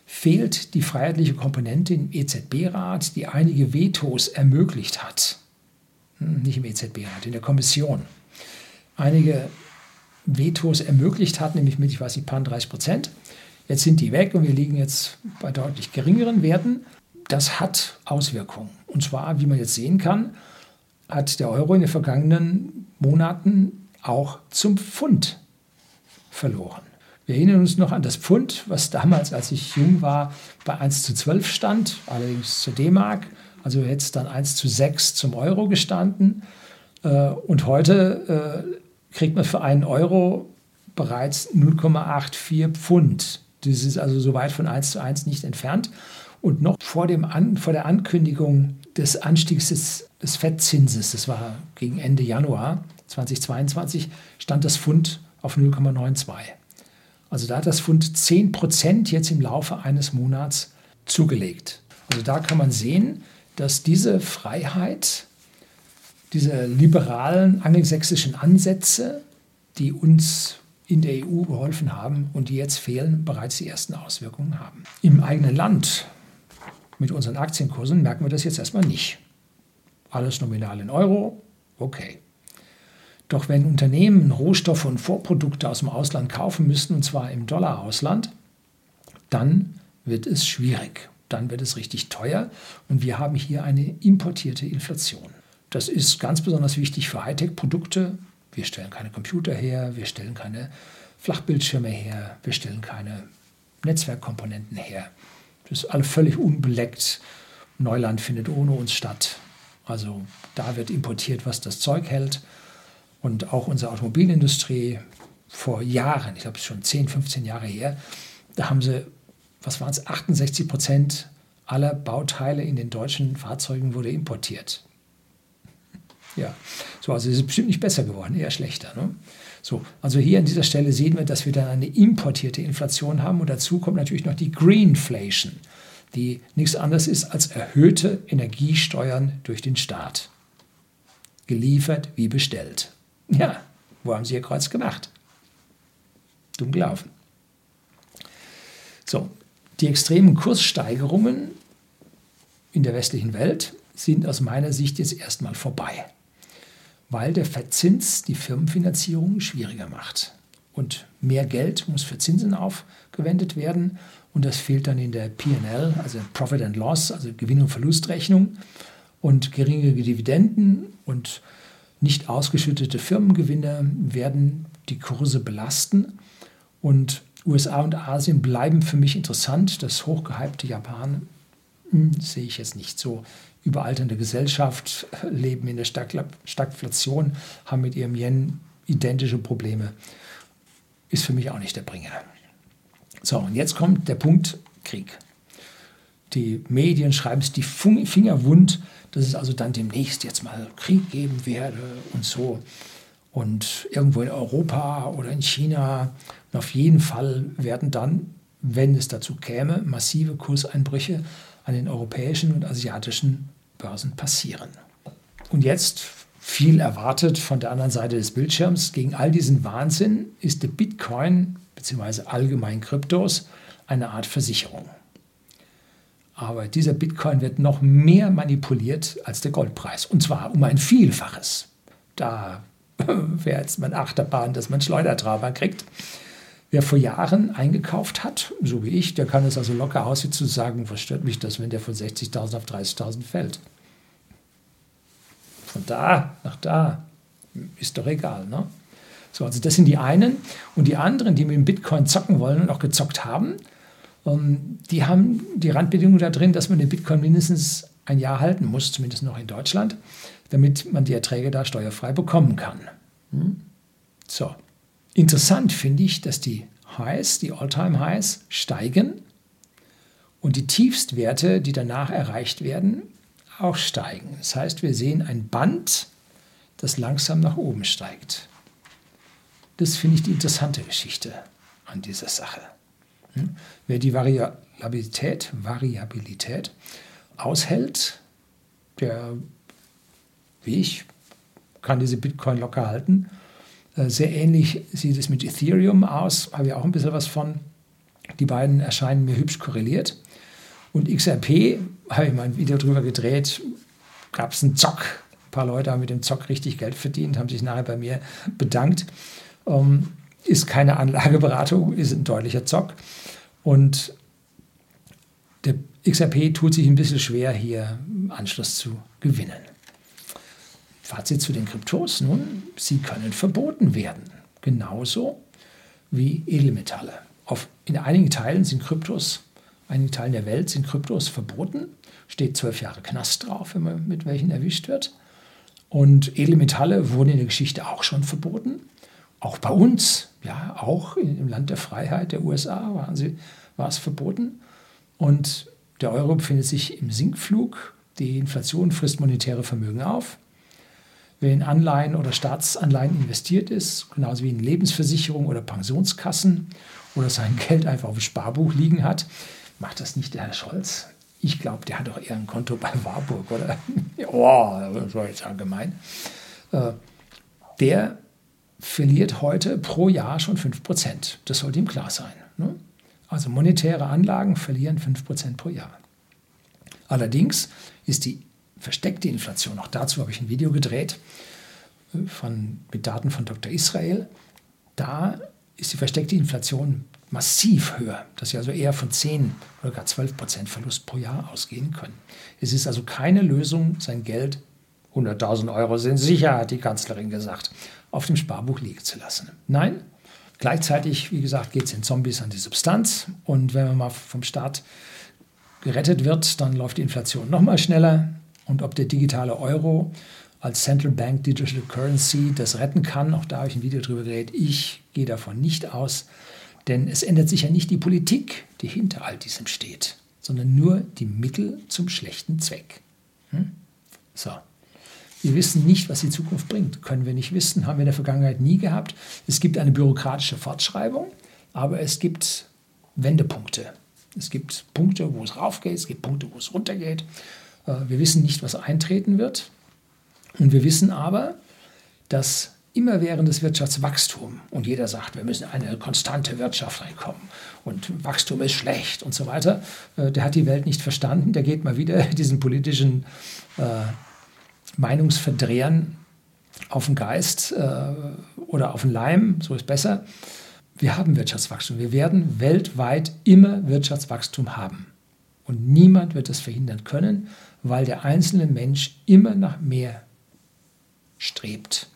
Speaker 1: fehlt die freiheitliche Komponente im EZB-Rat, die einige Vetos ermöglicht hat. Hm, nicht im EZB-Rat, in der Kommission. Einige Vetos ermöglicht hat, nämlich mit, ich weiß nicht, 30 Prozent. Jetzt sind die weg und wir liegen jetzt bei deutlich geringeren Werten. Das hat Auswirkungen. Und zwar, wie man jetzt sehen kann, hat der Euro in den vergangenen Monaten auch zum Pfund verloren. Wir erinnern uns noch an das Pfund, was damals, als ich jung war, bei 1 zu 12 stand, allerdings zur D-Mark. Also es dann 1 zu 6 zum Euro gestanden. Äh, und heute äh, kriegt man für einen Euro bereits 0,84 Pfund. Das ist also so weit von 1 zu 1 nicht entfernt. Und noch vor, dem An vor der Ankündigung des Anstiegs des, des Fettzinses, das war gegen Ende Januar 2022, stand das Pfund auf 0,92. Also da hat das Pfund 10% jetzt im Laufe eines Monats zugelegt. Also da kann man sehen, dass diese Freiheit, diese liberalen angelsächsischen Ansätze, die uns in der EU geholfen haben und die jetzt fehlen, bereits die ersten Auswirkungen haben. Im eigenen Land mit unseren Aktienkursen merken wir das jetzt erstmal nicht. Alles nominal in Euro, okay. Doch wenn Unternehmen Rohstoffe und Vorprodukte aus dem Ausland kaufen müssen, und zwar im Dollar-Ausland, dann wird es schwierig. Dann wird es richtig teuer und wir haben hier eine importierte Inflation. Das ist ganz besonders wichtig für Hightech-Produkte. Wir stellen keine Computer her, wir stellen keine Flachbildschirme her, wir stellen keine Netzwerkkomponenten her. Das ist alles völlig unbeleckt. Neuland findet ohne uns statt. Also da wird importiert, was das Zeug hält. Und auch unsere Automobilindustrie vor Jahren, ich glaube schon 10, 15 Jahre her, da haben sie, was waren es, 68 Prozent aller Bauteile in den deutschen Fahrzeugen wurde importiert. Ja, so, also es ist bestimmt nicht besser geworden, eher schlechter. Ne? So, also hier an dieser Stelle sehen wir, dass wir dann eine importierte Inflation haben und dazu kommt natürlich noch die Greenflation, die nichts anderes ist als erhöhte Energiesteuern durch den Staat. Geliefert wie bestellt. Ja, wo haben Sie Ihr Kreuz gemacht? Dumm gelaufen. So, die extremen Kurssteigerungen in der westlichen Welt sind aus meiner Sicht jetzt erstmal vorbei, weil der Verzins die Firmenfinanzierung schwieriger macht. Und mehr Geld muss für Zinsen aufgewendet werden und das fehlt dann in der PL, also Profit and Loss, also Gewinn- und Verlustrechnung und geringe Dividenden und nicht ausgeschüttete Firmengewinne werden die Kurse belasten und USA und Asien bleiben für mich interessant. Das hochgehypte Japan hm, sehe ich jetzt nicht so. Überalternde Gesellschaft, leben in der Stagflation, haben mit ihrem Yen identische Probleme. Ist für mich auch nicht der Bringer. So, und jetzt kommt der Punkt Krieg. Die Medien schreiben es die Finger wund, dass es also dann demnächst jetzt mal Krieg geben werde und so. Und irgendwo in Europa oder in China. Und auf jeden Fall werden dann, wenn es dazu käme, massive Kurseinbrüche an den europäischen und asiatischen Börsen passieren. Und jetzt viel erwartet von der anderen Seite des Bildschirms. Gegen all diesen Wahnsinn ist der Bitcoin bzw. allgemein Kryptos eine Art Versicherung. Aber dieser Bitcoin wird noch mehr manipuliert als der Goldpreis. Und zwar um ein Vielfaches. Da wäre jetzt mein Achterbahn, dass man Schleudertraber kriegt. Wer vor Jahren eingekauft hat, so wie ich, der kann es also locker aussitzen zu sagen, was stört mich das, wenn der von 60.000 auf 30.000 fällt. Von da nach da ist doch egal. Ne? So, also das sind die einen. Und die anderen, die mit dem Bitcoin zocken wollen und auch gezockt haben, ähm, die haben die Randbedingung da drin, dass man den Bitcoin mindestens ein Jahr halten muss, zumindest noch in Deutschland, damit man die Erträge da steuerfrei bekommen kann. Hm? So, interessant finde ich, dass die Highs, die All-Time-Highs steigen und die Tiefstwerte, die danach erreicht werden, auch steigen. Das heißt, wir sehen ein Band, das langsam nach oben steigt. Das finde ich die interessante Geschichte an dieser Sache. Hm? Wer die Variabilität, Variabilität aushält, der, wie ich, kann diese Bitcoin locker halten. Äh, sehr ähnlich sieht es mit Ethereum aus, habe ich auch ein bisschen was von. Die beiden erscheinen mir hübsch korreliert. Und XRP, habe ich mal ein Video drüber gedreht, gab es einen Zock. Ein paar Leute haben mit dem Zock richtig Geld verdient, haben sich nachher bei mir bedankt. Ähm, ist keine Anlageberatung, ist ein deutlicher Zock. Und der XRP tut sich ein bisschen schwer, hier Anschluss zu gewinnen. Fazit zu den Kryptos. Nun, sie können verboten werden. Genauso wie Edelmetalle. Auf, in einigen Teilen sind Kryptos, einigen Teilen der Welt sind Kryptos verboten. Steht zwölf Jahre Knast drauf, wenn man mit welchen erwischt wird. Und Edelmetalle wurden in der Geschichte auch schon verboten. Auch bei uns, ja, auch im Land der Freiheit der USA waren sie, war es verboten. Und der Euro befindet sich im Sinkflug. Die Inflation frisst monetäre Vermögen auf. Wer in Anleihen oder Staatsanleihen investiert ist, genauso wie in Lebensversicherung oder Pensionskassen oder sein Geld einfach auf dem Sparbuch liegen hat, macht das nicht der Herr Scholz. Ich glaube, der hat doch eher ein Konto bei Warburg, oder? oh, das war jetzt allgemein. Äh, der verliert heute pro Jahr schon 5%. Das sollte ihm klar sein. Ne? Also monetäre Anlagen verlieren 5% pro Jahr. Allerdings ist die versteckte Inflation, auch dazu habe ich ein Video gedreht, äh, von, mit Daten von Dr. Israel, da ist die versteckte Inflation massiv höher, dass sie also eher von 10 oder gar 12 Prozent Verlust pro Jahr ausgehen können. Es ist also keine Lösung, sein Geld, 100.000 Euro sind sicher, hat die Kanzlerin gesagt, auf dem Sparbuch liegen zu lassen. Nein, gleichzeitig, wie gesagt, geht es in Zombies an die Substanz und wenn man mal vom Staat gerettet wird, dann läuft die Inflation noch mal schneller und ob der digitale Euro als Central Bank Digital Currency das retten kann, auch da habe ich ein Video drüber geredet, ich gehe davon nicht aus, denn es ändert sich ja nicht die Politik, die hinter all diesem steht, sondern nur die Mittel zum schlechten Zweck. Hm? So. Wir wissen nicht, was die Zukunft bringt. Können wir nicht wissen, haben wir in der Vergangenheit nie gehabt. Es gibt eine bürokratische Fortschreibung, aber es gibt Wendepunkte. Es gibt Punkte, wo es raufgeht, es gibt Punkte, wo es runtergeht. Äh, wir wissen nicht, was eintreten wird. Und wir wissen aber, dass immerwährendes Wirtschaftswachstum und jeder sagt, wir müssen eine konstante Wirtschaft reinkommen und Wachstum ist schlecht und so weiter, äh, der hat die Welt nicht verstanden, der geht mal wieder diesen politischen äh, Meinungsverdrehern auf den Geist äh, oder auf den Leim, so ist besser. Wir haben Wirtschaftswachstum. Wir werden weltweit immer Wirtschaftswachstum haben. Und niemand wird das verhindern können, weil der einzelne Mensch immer nach mehr strebt.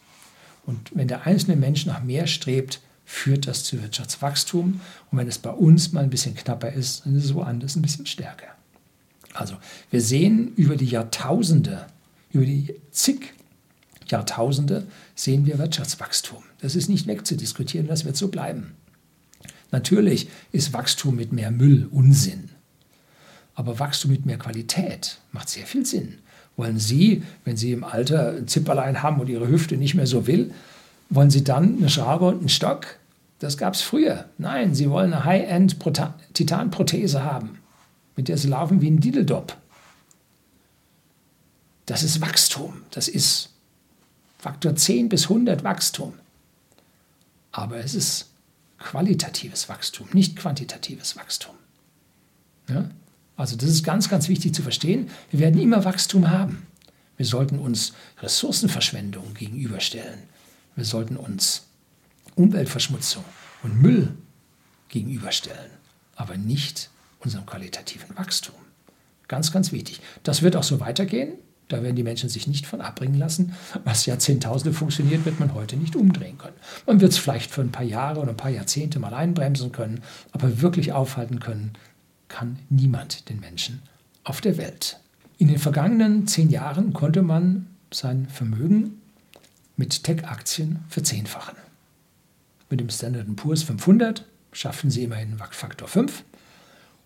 Speaker 1: Und wenn der einzelne Mensch nach mehr strebt, führt das zu Wirtschaftswachstum. Und wenn es bei uns mal ein bisschen knapper ist, dann ist es woanders ein bisschen stärker. Also wir sehen über die Jahrtausende, über die zig Jahrtausende sehen wir Wirtschaftswachstum. Das ist nicht wegzudiskutieren, das wird so bleiben. Natürlich ist Wachstum mit mehr Müll Unsinn. Aber Wachstum mit mehr Qualität macht sehr viel Sinn. Wollen Sie, wenn Sie im Alter ein Zipperlein haben und Ihre Hüfte nicht mehr so will, wollen Sie dann eine Schraube und einen Stock? Das gab es früher. Nein, Sie wollen eine High-End-Titanprothese haben, mit der Sie laufen wie ein Dideldop. Das ist Wachstum. Das ist Faktor 10 bis 100 Wachstum. Aber es ist qualitatives Wachstum, nicht quantitatives Wachstum. Ja? Also das ist ganz, ganz wichtig zu verstehen. Wir werden immer Wachstum haben. Wir sollten uns Ressourcenverschwendung gegenüberstellen. Wir sollten uns Umweltverschmutzung und Müll gegenüberstellen, aber nicht unserem qualitativen Wachstum. Ganz, ganz wichtig. Das wird auch so weitergehen. Da werden die Menschen sich nicht von abbringen lassen. Was Jahrzehntausende funktioniert, wird man heute nicht umdrehen können. Man wird es vielleicht für ein paar Jahre oder ein paar Jahrzehnte mal einbremsen können, aber wirklich aufhalten können kann niemand den Menschen auf der Welt. In den vergangenen zehn Jahren konnte man sein Vermögen mit Tech-Aktien verzehnfachen. Mit dem Standard Poor's 500 schaffen sie immerhin Faktor 5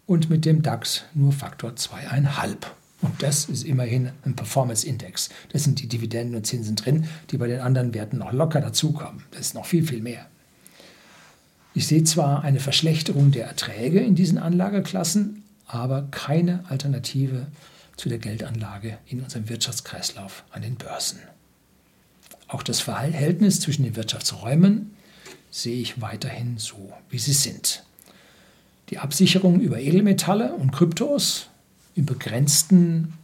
Speaker 1: und mit dem DAX nur Faktor 2,5. Und das ist immerhin ein Performance-Index. Das sind die Dividenden und Zinsen drin, die bei den anderen Werten noch locker dazukommen. Das ist noch viel, viel mehr. Ich sehe zwar eine Verschlechterung der Erträge in diesen Anlageklassen, aber keine Alternative zu der Geldanlage in unserem Wirtschaftskreislauf an den Börsen. Auch das Verhältnis zwischen den Wirtschaftsräumen sehe ich weiterhin so, wie sie sind. Die Absicherung über Edelmetalle und Kryptos in begrenzten,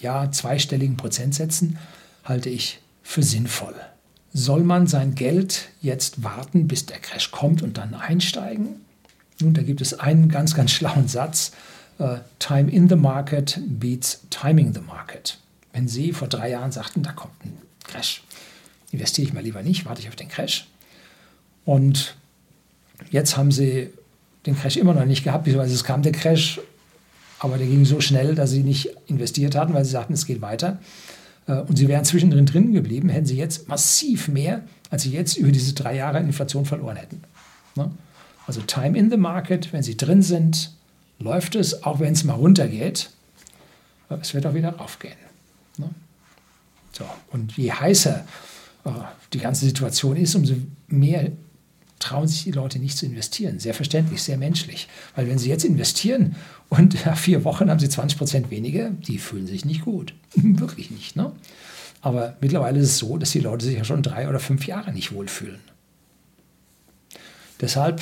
Speaker 1: ja, zweistelligen Prozentsätzen halte ich für sinnvoll. Soll man sein Geld jetzt warten, bis der Crash kommt und dann einsteigen? Nun, da gibt es einen ganz, ganz schlauen Satz. Uh, time in the market beats timing the market. Wenn Sie vor drei Jahren sagten, da kommt ein Crash, investiere ich mal lieber nicht, warte ich auf den Crash. Und jetzt haben Sie den Crash immer noch nicht gehabt, beziehungsweise es kam der Crash, aber der ging so schnell, dass Sie nicht investiert hatten, weil Sie sagten, es geht weiter. Äh, und sie wären zwischendrin drin geblieben, hätten sie jetzt massiv mehr, als sie jetzt über diese drei Jahre Inflation verloren hätten. Ne? Also Time in the Market, wenn sie drin sind, läuft es, auch wenn es mal runtergeht. es wird auch wieder raufgehen. Ne? So, und je heißer äh, die ganze Situation ist, umso mehr trauen sich die Leute nicht zu investieren. Sehr verständlich, sehr menschlich. Weil wenn sie jetzt investieren und nach vier Wochen haben sie 20 Prozent weniger, die fühlen sich nicht gut. Wirklich nicht. Ne? Aber mittlerweile ist es so, dass die Leute sich ja schon drei oder fünf Jahre nicht wohlfühlen. Deshalb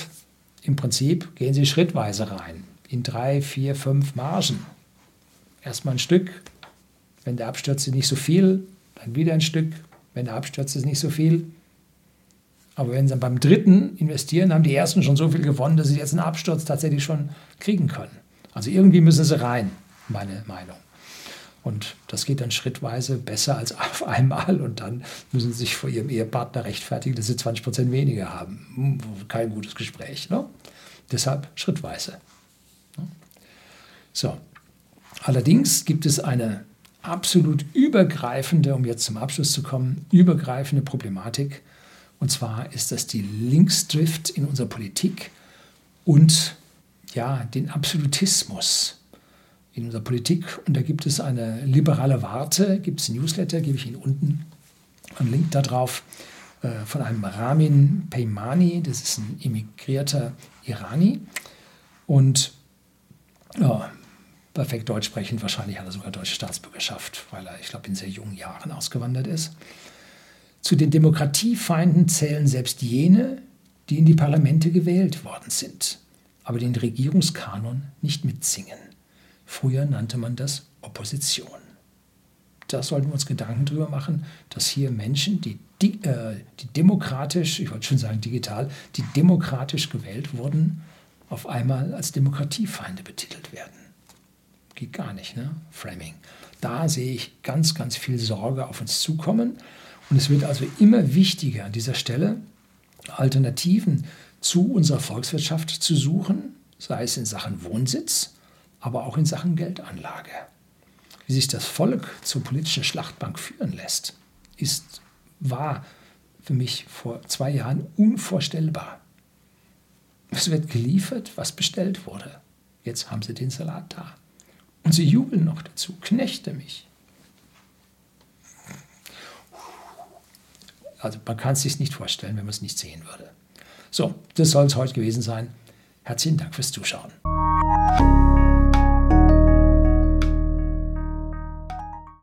Speaker 1: im Prinzip gehen sie schrittweise rein. In drei, vier, fünf Margen. Erstmal ein Stück. Wenn der Absturz ist nicht so viel, dann wieder ein Stück. Wenn der Absturz ist nicht so viel, aber wenn sie beim dritten investieren, haben die ersten schon so viel gewonnen, dass sie jetzt einen Absturz tatsächlich schon kriegen können. Also irgendwie müssen sie rein, meine Meinung. Und das geht dann schrittweise besser als auf einmal. Und dann müssen sie sich vor ihrem Ehepartner rechtfertigen, dass sie 20 Prozent weniger haben. Hm, kein gutes Gespräch. Ne? Deshalb schrittweise. Ne? So. Allerdings gibt es eine absolut übergreifende, um jetzt zum Abschluss zu kommen, übergreifende Problematik, und zwar ist das die Linksdrift in unserer Politik und ja, den Absolutismus in unserer Politik. Und da gibt es eine liberale Warte, gibt es ein Newsletter, gebe ich Ihnen unten einen Link darauf, äh, von einem Ramin Peymani, das ist ein immigrierter Irani. Und ja, perfekt Deutsch sprechend, wahrscheinlich hat er sogar deutsche Staatsbürgerschaft, weil er, ich glaube, in sehr jungen Jahren ausgewandert ist. Zu den Demokratiefeinden zählen selbst jene, die in die Parlamente gewählt worden sind, aber den Regierungskanon nicht mitsingen. Früher nannte man das Opposition. Da sollten wir uns Gedanken drüber machen, dass hier Menschen, die, die, äh, die demokratisch, ich wollte schon sagen digital, die demokratisch gewählt wurden, auf einmal als Demokratiefeinde betitelt werden. Geht gar nicht, ne? Framing. Da sehe ich ganz, ganz viel Sorge auf uns zukommen. Und es wird also immer wichtiger an dieser Stelle, Alternativen zu unserer Volkswirtschaft zu suchen, sei es in Sachen Wohnsitz, aber auch in Sachen Geldanlage. Wie sich das Volk zur politischen Schlachtbank führen lässt, ist, war für mich vor zwei Jahren unvorstellbar. Es wird geliefert, was bestellt wurde. Jetzt haben sie den Salat da. Und sie jubeln noch dazu. Knechte mich. Also man kann es sich nicht vorstellen, wenn man es nicht sehen würde. So, das soll es heute gewesen sein. Herzlichen Dank fürs Zuschauen.